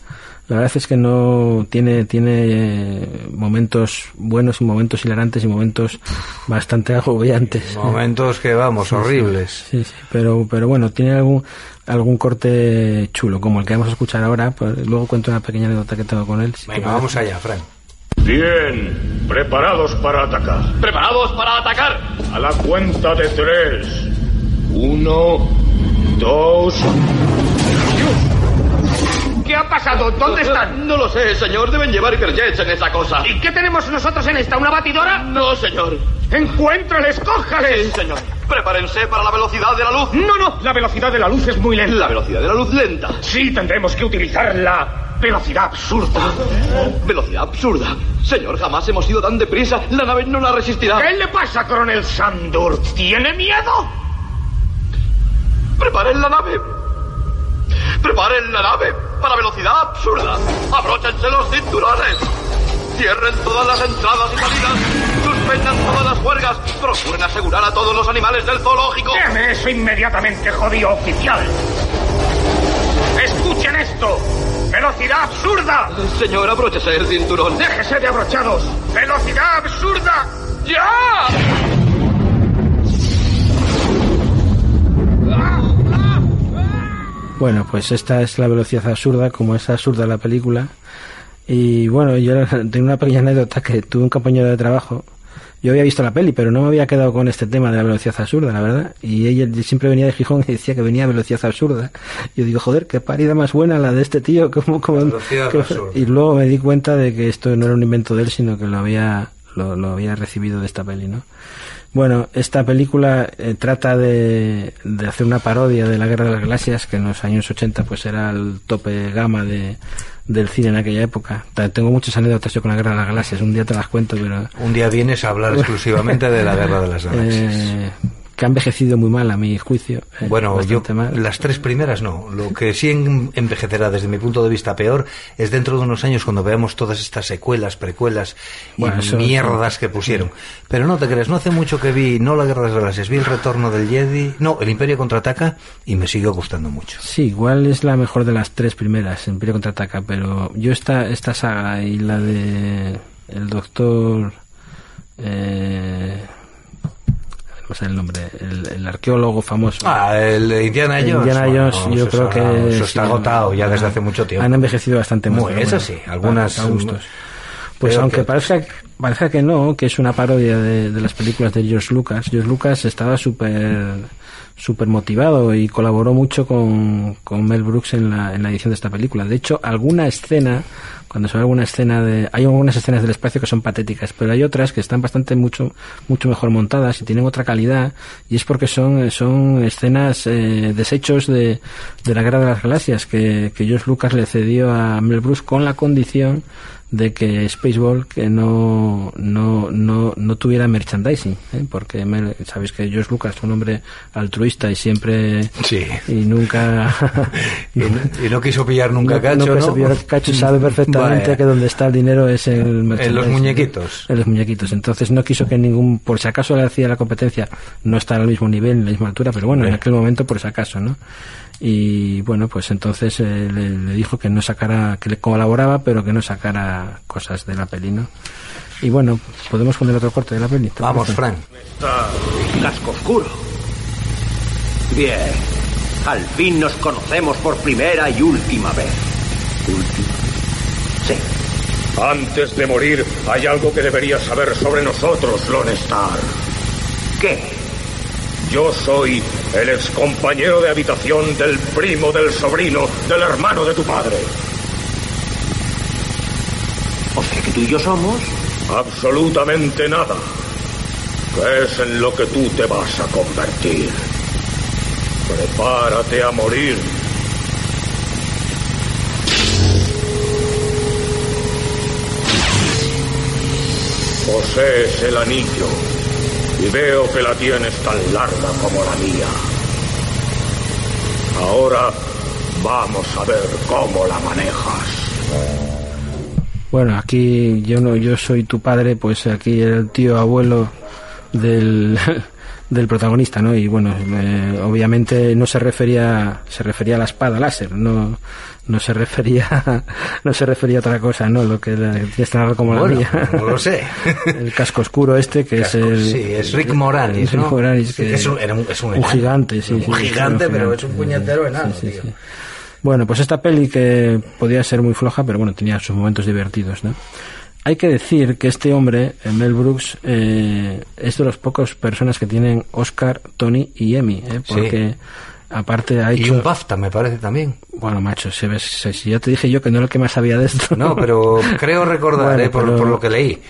la verdad es que no tiene, tiene eh, momentos buenos y momentos hilarantes y momentos bastante agobiantes. Momentos que vamos, [LAUGHS] horribles. Sí, sí, pero, pero bueno, tiene algún, algún corte chulo, como el que vamos a escuchar ahora, pues luego cuento una pequeña anécdota que tengo con él. si Venga, vamos allá, Frank. Bien, preparados para atacar. ¿Preparados para atacar? A la cuenta de tres. Uno, dos. ¿Qué ha pasado? ¿Dónde están? No lo sé, señor. Deben llevar Kerjets en esa cosa. ¿Y qué tenemos nosotros en esta? ¿Una batidora? No, señor. ¡Encuéntrales! Sí, ¡Cójales! señor. Prepárense para la velocidad de la luz. No, no, la velocidad de la luz es muy lenta. La velocidad de la luz lenta. Sí, tendremos que utilizar la velocidad absurda. Velocidad absurda. Señor, jamás hemos ido tan deprisa. La nave no la resistirá. ¿Qué le pasa, coronel Sandur? ¿Tiene miedo? Preparen la nave. Preparen la nave para velocidad absurda. Abróchense los cinturones. Cierren todas las entradas y salidas. Suspendan todas las huelgas. Procuren asegurar a todos los animales del zoológico. Déjeme eso inmediatamente, jodido oficial. Escuchen esto. ¡Velocidad absurda! Señor, abróchese el cinturón. ¡Déjese de abrochados! ¡Velocidad absurda! ¡Ya! Bueno, pues esta es la velocidad absurda, como es absurda la película. Y bueno, yo [LAUGHS] tengo una pequeña anécdota que tuve un compañero de trabajo. Yo había visto la peli, pero no me había quedado con este tema de la velocidad absurda, la verdad. Y ella siempre venía de Gijón y decía que venía a velocidad absurda. Yo digo, joder, qué parida más buena la de este tío. [LAUGHS] como como Y luego me di cuenta de que esto no era un invento de él, sino que lo había, lo, lo había recibido de esta peli, ¿no? Bueno, esta película eh, trata de, de, hacer una parodia de la Guerra de las Galaxias, que en los años 80 pues era el tope gama de, del cine en aquella época. Tengo muchas anécdotas yo con la Guerra de las Galaxias, un día te las cuento, pero... Un día vienes a hablar [LAUGHS] exclusivamente de la Guerra de las Galaxias. Eh, que ha envejecido muy mal a mi juicio. Eh, bueno, yo las tres primeras no. Lo que sí envejecerá desde mi punto de vista peor es dentro de unos años cuando veamos todas estas secuelas, precuelas y mierdas que pusieron. Pero no te crees, no hace mucho que vi no la Guerra de las Galaxias, vi el retorno del Jedi, no, el Imperio contraataca y me sigue gustando mucho. Sí, igual es la mejor de las tres primeras, el Imperio contraataca, pero yo esta esta saga y la de el Doctor eh, sé el nombre, el, arqueólogo famoso. Ah, el Indiana Jones. Indiana Jones, yo creo que. Eso está agotado ya desde hace mucho tiempo. Han envejecido bastante Muy, eso sí, algunas. gustos. Pues aunque parezca, parezca que no, que es una parodia de, de las películas de George Lucas, George Lucas estaba súper súper motivado y colaboró mucho con, con Mel Brooks en la, en la edición de esta película. De hecho, alguna escena cuando se ve alguna escena de hay algunas escenas del espacio que son patéticas pero hay otras que están bastante mucho mucho mejor montadas y tienen otra calidad y es porque son son escenas eh, desechos de, de la guerra de las galaxias que, que George Lucas le cedió a Mel Brooks con la condición de que Spaceball que no no no, no tuviera merchandising ¿eh? porque sabéis que George Lucas es un hombre altruista y siempre sí. y nunca [LAUGHS] y, no, quiso pillar nunca cacho no, cacho sabe perfectamente que donde está el dinero es el en los muñequitos. En los muñequitos. Entonces no quiso que ningún por si acaso le hacía la competencia no estar al mismo nivel en la misma altura pero bueno en aquel momento por si acaso no y bueno pues entonces eh, le, dijo que no sacara que le colaboraba pero que no sacara cosas de la peli no y bueno podemos poner otro corte de la peli vamos Frank. Está casco oscuro. Bien. Al fin nos conocemos por primera y última vez. Última sí. Antes de morir hay algo que deberías saber sobre nosotros Lone Star. ¿qué? Yo soy el ex compañero de habitación del primo, del sobrino, del hermano de tu padre. O sea que tú y yo somos. Absolutamente nada. ¿Qué es en lo que tú te vas a convertir? Prepárate a morir. Posees el anillo y veo que la tienes tan larga como la mía. Ahora vamos a ver cómo la manejas. Bueno, aquí yo no, yo soy tu padre, pues aquí el tío abuelo del, [LAUGHS] del protagonista, ¿no? Y bueno, eh, obviamente no se refería, se refería a la espada láser, no, no se refería [LAUGHS] no se refería a otra cosa no lo que es tan como la mía. no lo sé. [LAUGHS] El casco oscuro este que es el sí es Rick Moranis Rick Moranis que, es un, es un, un gigante sí, un gigante pero es un puñetero enano tío. bueno pues esta peli que podía ser muy floja pero bueno tenía sus momentos divertidos no hay que decir que este hombre, Mel Brooks, eh, es de los pocos personas que tienen Oscar, Tony y Emmy, ¿eh? porque aparte ha hecho... Y un BAFTA, me parece también. Bueno, macho, si, ves, si ya te dije yo que no era el que más sabía de esto. No, pero creo recordar, [LAUGHS] eh, por, lo que leí.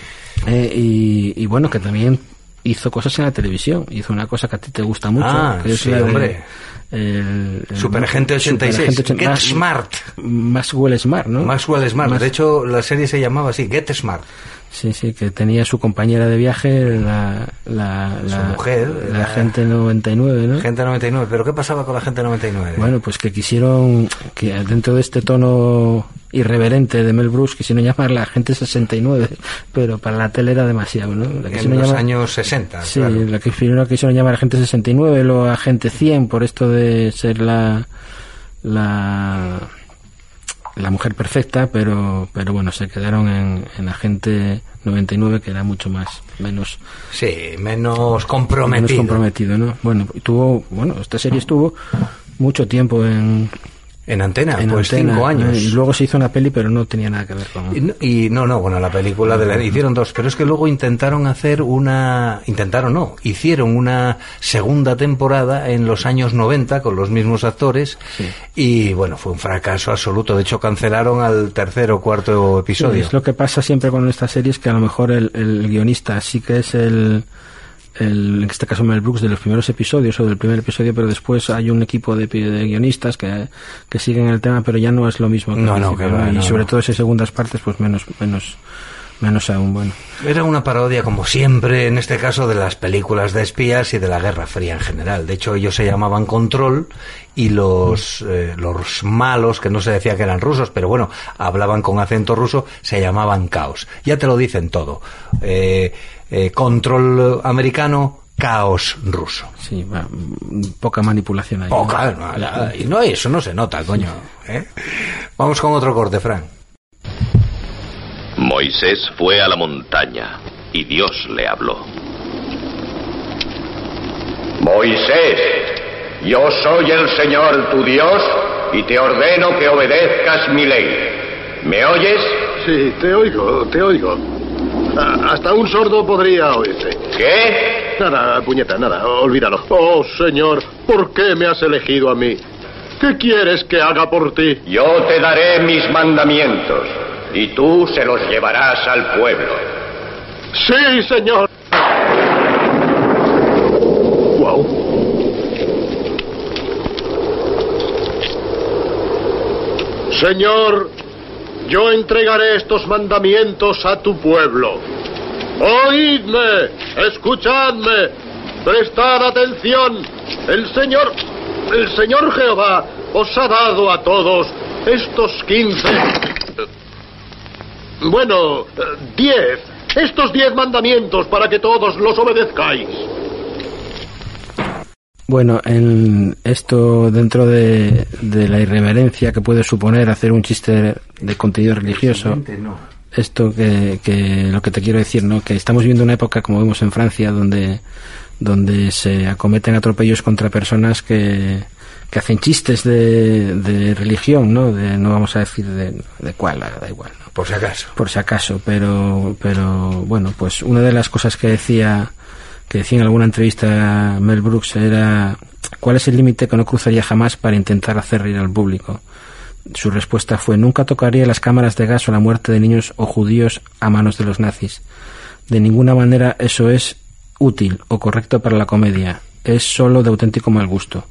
Eh, y, y, bueno, que también hizo cosas en la televisión. Hizo una cosa que a ti te gusta mucho. Ah, que sí, hombre. el, Super Agente 86. Get Smart. Maxwell Smart, ¿no? Maxwell Smart. De hecho, la serie se llamaba así, Get Smart. Sí, sí, que tenía su compañera de viaje, la, la, su mujer, la, gente 99, ¿no? Gente 99, pero ¿qué pasaba con la gente 99? Bueno, pues que quisieron, que dentro de este tono irreverente de Mel Brooks, quisieron llamar la gente 69, pero para la tele era demasiado, ¿no? La en los años 60, Sí, la que primero quisieron llamar a gente 69, luego a gente 100, por esto de ser la... la la mujer perfecta, pero pero bueno, se quedaron en, en Agente 99 que era mucho más menos sí, menos comprometido. Menos comprometido, ¿no? Bueno, tuvo, bueno, esta serie estuvo mucho tiempo en En antena, en pues Antena, cinco años. ¿eh? Y luego se hizo una peli, pero no tenía nada que ver con... Y no, y no, no, bueno, la película de la, hicieron dos, pero es que luego intentaron hacer una, intentaron no, hicieron una segunda temporada en los años 90 con los mismos actores y bueno, fue un fracaso absoluto. De hecho, cancelaron al tercer o cuarto Sí, episodio. es lo que pasa siempre con estas series, que a lo mejor el, el guionista sí que es el, el, en este caso Mel Brooks, de los primeros episodios o del primer episodio, pero después hay un equipo de, de guionistas que, que siguen el tema, pero ya no es lo mismo. que No, no, que va, Y no, sobre todo hay segundas partes, pues menos, menos, menos aún, bueno. Era una parodia, como siempre, en este caso, de las películas de espías y de la Guerra Fría en general. De hecho, ellos se llamaban Control y los, eh, los malos, que no se decía que eran rusos, pero bueno, hablaban con acento ruso, se llamaban Caos. Ya te lo dicen todo. Eh, eh, control americano, caos ruso. Sí, va, poca manipulación ahí. Poca, no, y no, eso no se nota, coño. ¿eh? Vamos con otro corte, Frank. Moisés fue a la montaña y Dios le habló. Moisés, yo soy el Señor tu Dios y te ordeno que obedezcas mi ley. ¿Me oyes? Sí, te oigo, te oigo. Ah, hasta un sordo podría oírte. ¿Qué? Nada, puñeta, nada, olvídalo. Oh, Señor, ¿por qué me has elegido a mí? ¿Qué quieres que haga por ti? Yo te daré mis mandamientos y tú se los llevarás al pueblo. Sí, Señor. Wow. Señor, yo entregaré estos mandamientos a tu pueblo. Oídme, escuchadme, prestad atención. El Señor, el Señor Jehová os ha dado a todos estos quince, bueno, eh, diez, estos diez mandamientos para que todos los obedezcáis. Bueno, en esto dentro de, de la irreverencia que puede suponer hacer un chiste de contenido religioso, esto que, que lo que te quiero decir, ¿no? Que estamos viviendo una época, como vemos en Francia, donde, donde se acometen atropellos contra personas que, que hacen chistes de, de religión, ¿no? De, no vamos a decir de, de cuál, da igual, ¿no? Por si acaso. Por si acaso, pero, pero bueno, pues una de las cosas que decía que decía en alguna entrevista Mel Brooks era ¿cuál es el límite que no cruzaría jamás para intentar hacer reír al público? Su respuesta fue nunca tocaría las cámaras de gas o la muerte de niños o judíos a manos de los nazis. De ninguna manera eso es útil o correcto para la comedia. Es solo de auténtico mal gusto.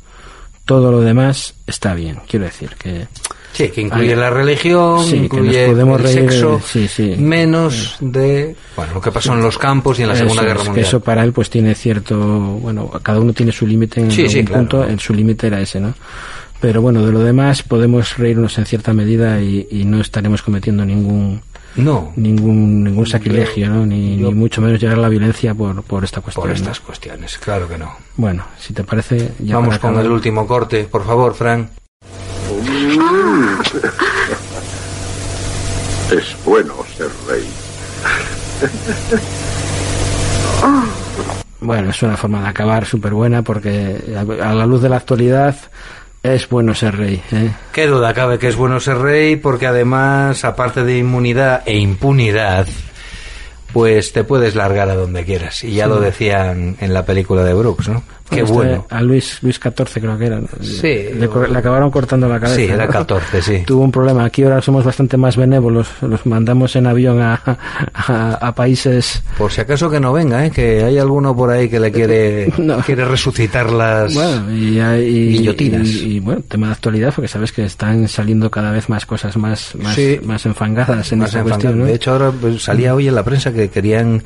Todo lo demás está bien. Quiero decir que Sí, que incluye la religión, Sí, incluye podemos el reír sexo, sí, sí. menos de bueno lo que pasó en los campos y en la Eso Segunda es, Guerra que Mundial. eso para él pues tiene cierto, bueno, cada uno tiene su límite en algún claro. punto, en su límite era ese, ¿no? Pero bueno, de lo demás podemos reírnos en cierta medida y, y no estaremos cometiendo ningún No. ningún ningún sacrilegio, ¿no? Ni, yo- ni mucho menos llegar a la violencia por, por esta cuestión. por ¿no? estas cuestiones, claro que no. Bueno, si te parece, ya Vamos con acabar- el último corte, por favor, Frank. Es bueno ser rey. [LAUGHS] Bueno, es una forma de acabar súper buena porque a a la luz de la actualidad es bueno ser rey, ¿eh? Qué duda cabe que es bueno ser rey porque además, aparte de inmunidad e impunidad, pues te puedes largar a donde quieras. Y ya Sí. lo decían en la película de Brooks, ¿no? Qué Este, bueno. A Luis, Luis XIV creo que era. Sí. Le, acabaron cortando la cabeza. Sí, era ¿no? 14, sí. [LAUGHS] Tuvo un problema. Aquí ahora somos bastante más benévolos. Los mandamos en avión a, a, a países... Por si acaso que no venga, ¿eh? que hay alguno por ahí que le quiere, [LAUGHS] quiere resucitar las Bueno, y, hay- guillotinas. y, y, bueno, tema de actualidad, porque sabes que están saliendo cada vez más cosas más, más, Sí. más enfangadas en Más esa cuestión. ¿no? De hecho, ahora pues, salía hoy en la prensa que querían,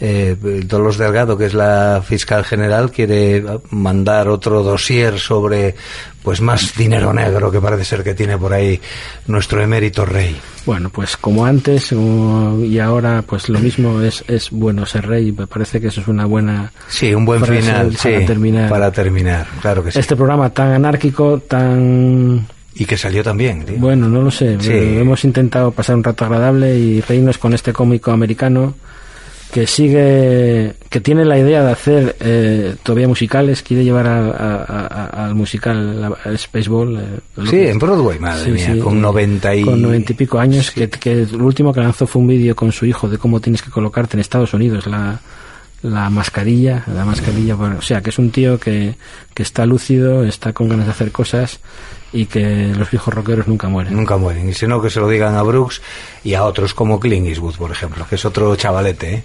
eh, Dolores Delgado, que es la fiscal general, quiere mandar otro dossier sobre pues más dinero negro que parece ser que tiene por ahí nuestro emérito rey. Bueno, pues como antes como- y ahora, pues lo mismo es, es bueno ser rey. Me parece que eso es una buena. Sí, un buen final, para sí, terminar. para terminar, claro que sí. Este programa tan anárquico, tan. Y que salió también, tío. Bueno, no lo sé. Sí. Hemos intentado pasar un rato agradable y reírnos con este cómico americano que sigue, que tiene la idea de hacer eh, todavía musicales, quiere llevar a- a- a- al musical al Spaceball. eh, Sí, que- en Broadway, madre Sí, mía, sí, con 90 y... con noventa y pico años, que, que lo último que lanzó fue un vídeo con su hijo de cómo tienes que colocarte en Estados Unidos la, la mascarilla, la mascarilla, bueno, o sea, que es un tío que, que está lúcido, está con ganas de hacer cosas y que los viejos rockeros nunca mueren. Nunca mueren, y si no que se lo digan a Brooks y a otros como Clint Eastwood, por ejemplo, que es otro chavalete, ¿eh?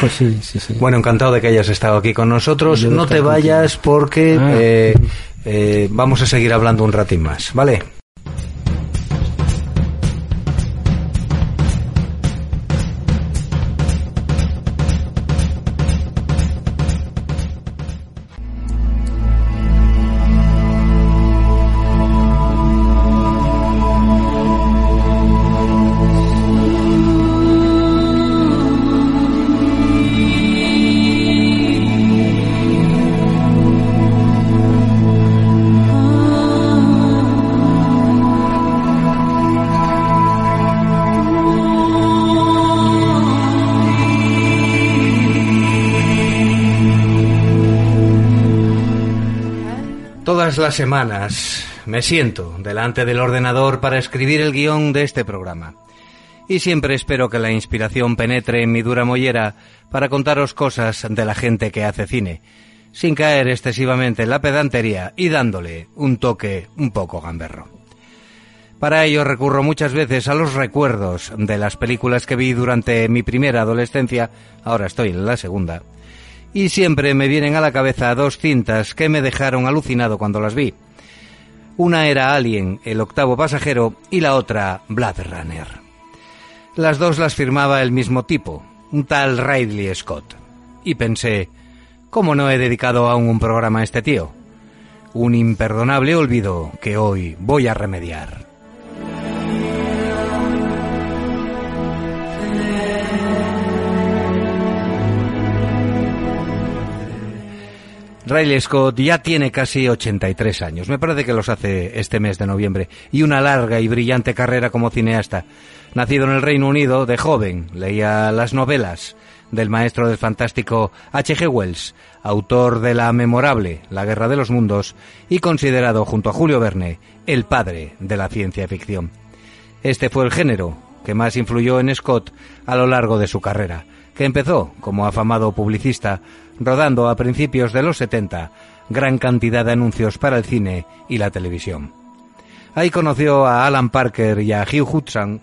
Pues sí, sí, sí. Bueno, encantado de que hayas estado aquí con nosotros. No te vayas porque Ah. eh, eh, vamos a seguir hablando un ratín más, ¿vale? Las semanas me siento delante del ordenador para escribir el guion de este programa. Y siempre espero que la inspiración penetre en mi dura mollera para contaros cosas de la gente que hace cine, sin caer excesivamente en la pedantería y dándole un toque un poco gamberro. Para ello recurro muchas veces a los recuerdos de las películas que vi durante mi primera adolescencia, ahora estoy en la segunda, y siempre me vienen a la cabeza dos cintas que me dejaron alucinado cuando las vi. Una era Alien, el octavo pasajero, y la otra Blade Runner. Las dos las firmaba el mismo tipo, un tal Ridley Scott. Y pensé, ¿cómo no he dedicado aún un programa a este tío? Un imperdonable olvido que hoy voy a remediar. Riley Scott ya tiene casi 83 años, me parece que los hace este mes de noviembre, y una larga y brillante carrera como cineasta. Nacido en el Reino Unido, de joven, leía las novelas del maestro del fantástico H.G. Wells, autor de la memorable La Guerra de los Mundos y considerado junto a Julio Verne el padre de la ciencia ficción. Este fue el género que más influyó en Scott a lo largo de su carrera, que empezó como afamado publicista, rodando a principios de los 70 gran cantidad de anuncios para el cine y la televisión. Ahí conoció a Alan Parker y a Hugh Hudson,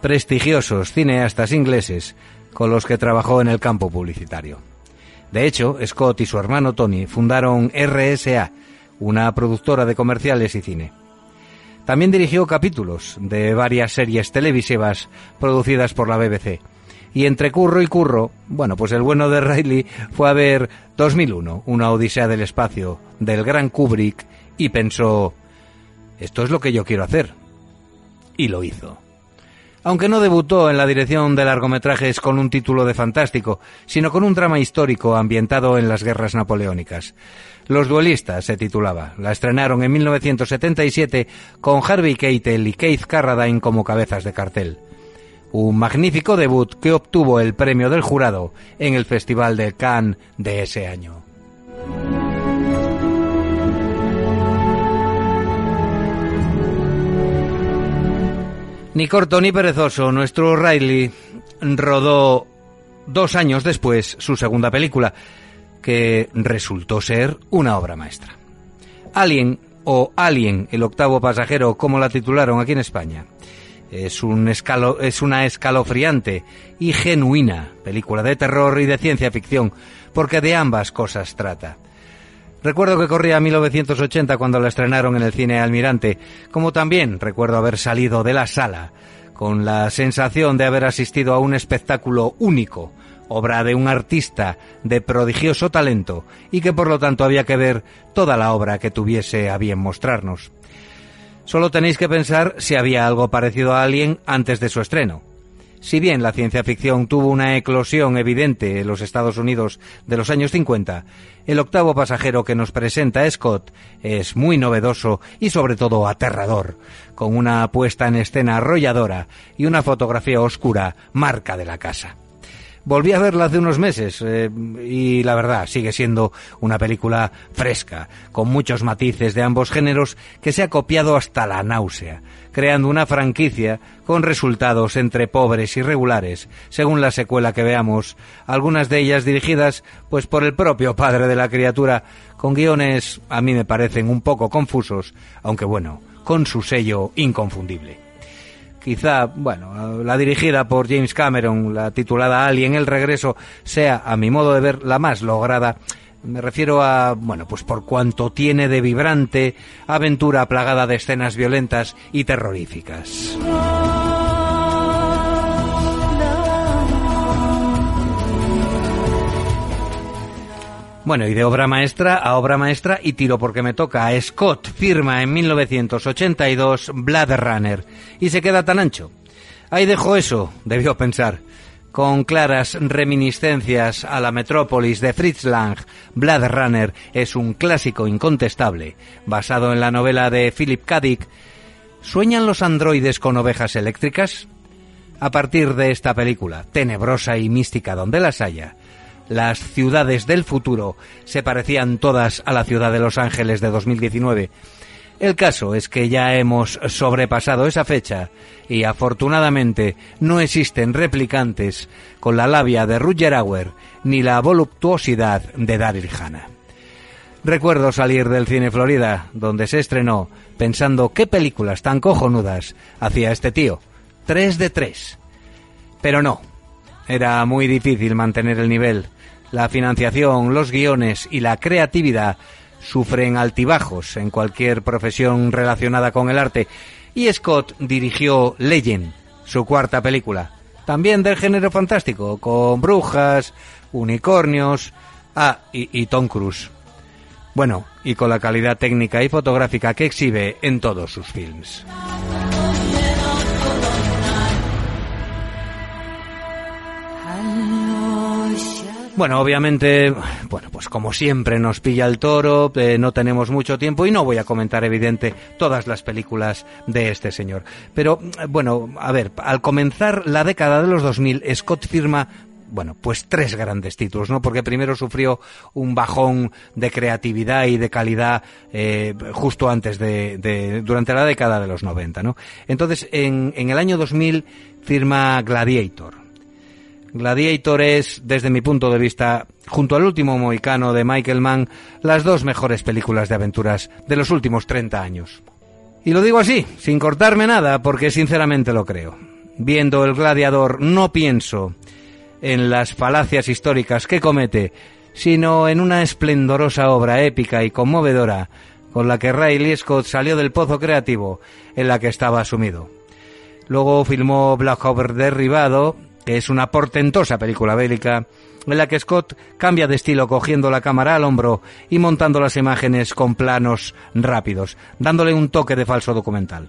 prestigiosos cineastas ingleses con los que trabajó en el campo publicitario. De hecho, Scott y su hermano Tony fundaron RSA, una productora de comerciales y cine. También dirigió capítulos de varias series televisivas producidas por la BBC. Y entre curro y curro, bueno, pues el bueno de Riley fue a ver 2001, una odisea del espacio, del gran Kubrick, y pensó, esto es lo que yo quiero hacer. Y lo hizo. Aunque no debutó en la dirección de largometrajes con un título de fantástico, sino con un drama histórico ambientado en las guerras napoleónicas. Los duelistas se titulaba. La estrenaron en 1977 con Harvey Keitel y Keith Carradine como cabezas de cartel. Un magnífico debut que obtuvo el premio del jurado en el Festival de Cannes de ese año. Ni corto ni perezoso, nuestro Riley rodó dos años después su segunda película, que resultó ser una obra maestra. Alien, o Alien, el octavo pasajero, como la titularon aquí en España. Es, una escalofriante y genuina película de terror y de ciencia ficción, porque de ambas cosas trata. Recuerdo que corría 1980 cuando la estrenaron en el cine Almirante, como también recuerdo haber salido de la sala con la sensación de haber asistido a un espectáculo único, obra de un artista de prodigioso talento y que por lo tanto había que ver toda la obra que tuviese a bien mostrarnos. Solo tenéis que pensar si había algo parecido a Alien antes de su estreno. Si bien la ciencia ficción tuvo una eclosión evidente en los Estados Unidos de los años 50, el octavo pasajero que nos presenta Scott es muy novedoso y sobre todo aterrador, con una puesta en escena arrolladora y una fotografía oscura marca de la casa. Volví a verla hace unos meses eh, y la verdad sigue siendo una película fresca, con muchos matices de ambos géneros que se ha copiado hasta la náusea, creando una franquicia con resultados entre pobres y regulares, según la secuela que veamos, algunas de ellas dirigidas pues por el propio padre de la criatura, con guiones a mí me parecen un poco confusos, aunque bueno, con su sello inconfundible quizá, bueno, la dirigida por James Cameron, la titulada Alien, el regreso, sea, a mi modo de ver, la más lograda. Me refiero a, bueno, pues por cuanto tiene de vibrante, aventura plagada de escenas violentas y terroríficas. Bueno, y de obra maestra a obra maestra y tiro porque me toca. Scott firma en 1982 Blade Runner y se queda tan ancho. Ahí dejo eso, debió pensar. Con claras reminiscencias a la metrópolis de Fritz Lang, Blade Runner es un clásico incontestable, basado en la novela de Philip K. Dick. ¿Sueñan los androides con ovejas eléctricas? A partir de esta película, tenebrosa y mística donde las haya, las ciudades del futuro se parecían todas a la ciudad de Los Ángeles de 2019. El caso es que ya hemos sobrepasado esa fecha y afortunadamente no existen replicantes con la labia de Rutger Hauer ni la voluptuosidad de Daryl Hannah. Recuerdo salir del cine Florida, donde se estrenó, pensando qué películas tan cojonudas hacía este tío. Tres de tres. Pero no, era muy difícil mantener el nivel la financiación, los guiones y la creatividad sufren altibajos en cualquier profesión relacionada con el arte y Scott dirigió Legend, su cuarta película, también del género fantástico, con brujas, unicornios, ah, y, y Tom Cruise. Bueno, y con la calidad técnica y fotográfica que exhibe en todos sus films. Bueno, obviamente, bueno, pues como siempre nos pilla el toro, eh, no tenemos mucho tiempo y no voy a comentar, evidente, todas las películas de este señor. Pero, bueno, a ver, al comenzar la década de los 2000, Scott firma bueno, pues tres grandes títulos, ¿no? Porque primero sufrió un bajón de creatividad y de calidad eh, justo antes de, de, durante la década de los 90, ¿no? Entonces, en, en el año 2000 firma Gladiator, Gladiator es, desde mi punto de vista, junto al último mohicano de Michael Mann, las dos mejores películas de aventuras de los últimos 30 años. Y lo digo así, sin cortarme nada, porque sinceramente lo creo. Viendo El Gladiador no pienso en las falacias históricas que comete, sino en una esplendorosa obra épica y conmovedora con la que Riley Scott salió del pozo creativo en la que estaba sumido. Luego filmó Black Hawk Derribado que es una portentosa película bélica en la que Scott cambia de estilo cogiendo la cámara al hombro y montando las imágenes con planos rápidos, dándole un toque de falso documental.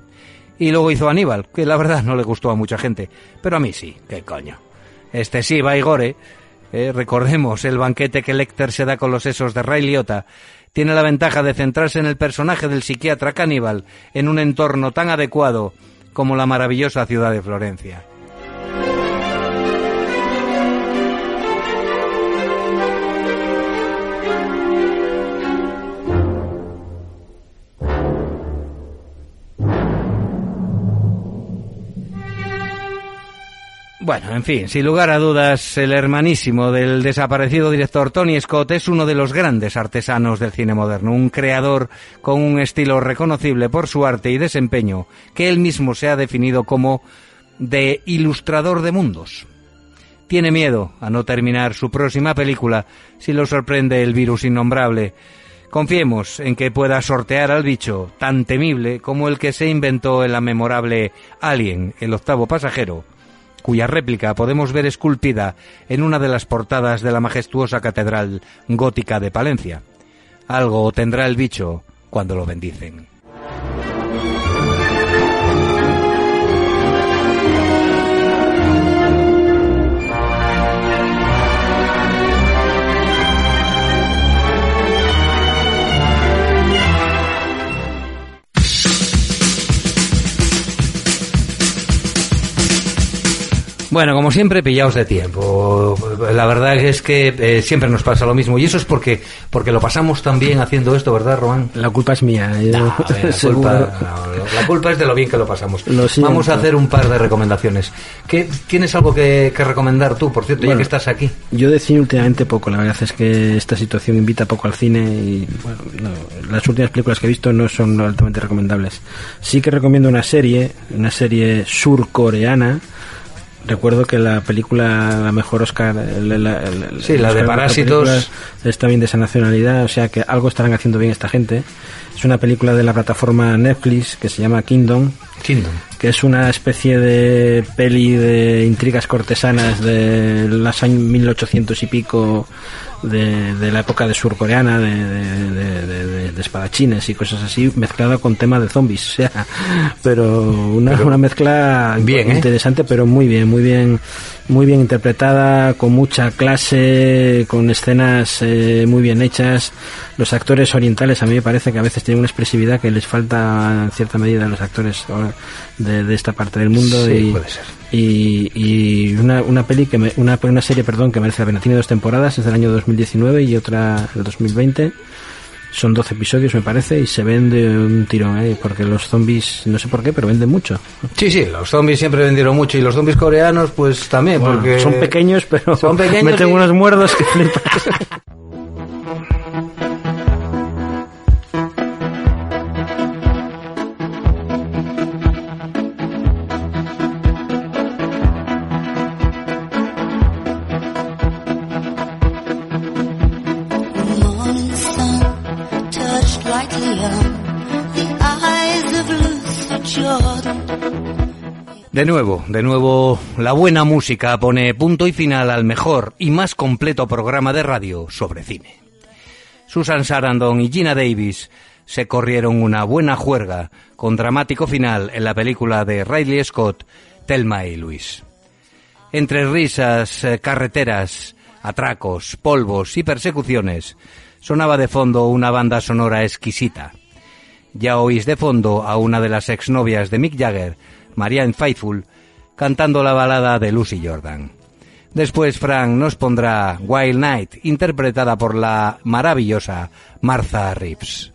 Y luego hizo Aníbal, que la verdad no le gustó a mucha gente, pero a mí sí, qué coño. Excesiva y gore, eh, recordemos el banquete que Lecter se da con los sesos de Ray Liotta, tiene la ventaja de centrarse en el personaje del psiquiatra caníbal en un entorno tan adecuado como la maravillosa ciudad de Florencia. Bueno, en fin, sin lugar a dudas, el hermanísimo del desaparecido director Tony Scott es uno de los grandes artesanos del cine moderno, un creador con un estilo reconocible por su arte y desempeño, que él mismo se ha definido como de ilustrador de mundos. Tiene miedo a no terminar su próxima película si lo sorprende el virus innombrable. Confiemos en que pueda sortear al bicho tan temible como el que se inventó en la memorable Alien, el octavo pasajero, cuya réplica podemos ver esculpida en una de las portadas de la majestuosa catedral gótica de Palencia. Algo tendrá el bicho cuando lo bendicen. Bueno, como siempre, pillaos de tiempo. La verdad es que eh, siempre nos pasa lo mismo. Y eso es porque, porque lo pasamos tan bien haciendo esto, ¿verdad, Román? La culpa es mía. No, a ver, la, culpa, no, la culpa es de lo bien que lo pasamos. Lo. Vamos a hacer un par de recomendaciones. ¿Qué, ¿Tienes algo que, que recomendar tú, por cierto, ya Bueno, que estás aquí? Yo de cine últimamente poco, la verdad es que esta situación invita poco al cine y bueno, no, las últimas películas que he visto no son altamente recomendables. Sí que recomiendo una serie, una serie surcoreana. Recuerdo que la película, la mejor Oscar, el- Sí, la de Oscar Parásitos. Es también de esa nacionalidad, o sea que algo estarán haciendo bien esta gente. Es una película de la plataforma Netflix que se llama Kingdom Kingdom. Que es una especie de peli de intrigas cortesanas de los años 1800 y pico de, de la época de surcoreana de, de, de- espadachines y cosas así mezclada con tema de zombies [LAUGHS] o sea pero una, Pero una mezcla bien, ¿eh? interesante pero muy bien muy bien muy bien interpretada con mucha clase con escenas eh, muy bien hechas los actores orientales a mí me parece que a veces tienen una expresividad que les falta en cierta medida a los actores de, de esta parte del mundo Sí, y, puede ser. y, y una, una peli que me- una, una serie perdón que merece la pena tiene dos temporadas es del año 2019 y otra del 2020 son 12 episodios me parece y se ven de un tirón ¿eh? porque los zombies no sé por qué pero venden mucho Sí, sí, los zombies siempre vendieron mucho y los zombies coreanos, pues también, Bueno, porque son pequeños pero Son [LAUGHS] pequeños meten y- unos muerdos que flipas [LAUGHS] De nuevo, de nuevo, la buena música pone punto y final al mejor y más completo programa de radio sobre cine. Susan Sarandon y Gina Davis se corrieron una buena juerga con dramático final en la película de Riley Scott, Thelma y Luis. Entre risas, eh, carreteras, atracos, polvos y persecuciones, sonaba de fondo una banda sonora exquisita. Ya oís de fondo a una de las exnovias de Mick Jagger, Marianne Faithfull, cantando la balada de Lucy Jordan. Después Frank nos pondrá Wild Night, interpretada por la maravillosa Martha Reeves.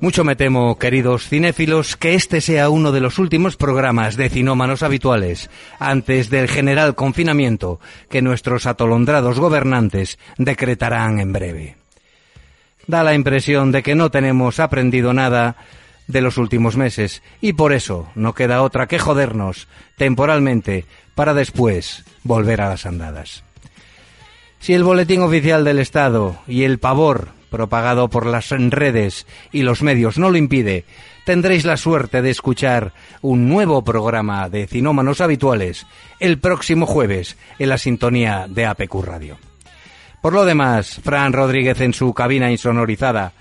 Mucho me temo, queridos cinéfilos, que este sea uno de los últimos programas de cinómanos habituales, antes del general confinamiento que nuestros atolondrados gobernantes decretarán en breve. Da la impresión de que no tenemos aprendido nada de los últimos meses y por eso no queda otra que jodernos temporalmente para después volver a las andadas. Si el boletín oficial del Estado y el pavor propagado por las redes y los medios no lo impide, tendréis la suerte de escuchar un nuevo programa de Cinómanos Habituales el próximo jueves en la sintonía de APQ Radio. Por lo demás, Fran Rodríguez en su cabina insonorizada,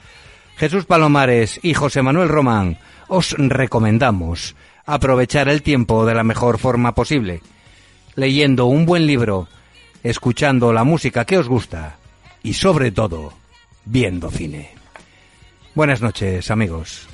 Jesús Palomares y José Manuel Román os recomendamos aprovechar el tiempo de la mejor forma posible, leyendo un buen libro, escuchando la música que os gusta y sobre todo, viendo cine. Buenas noches, amigos.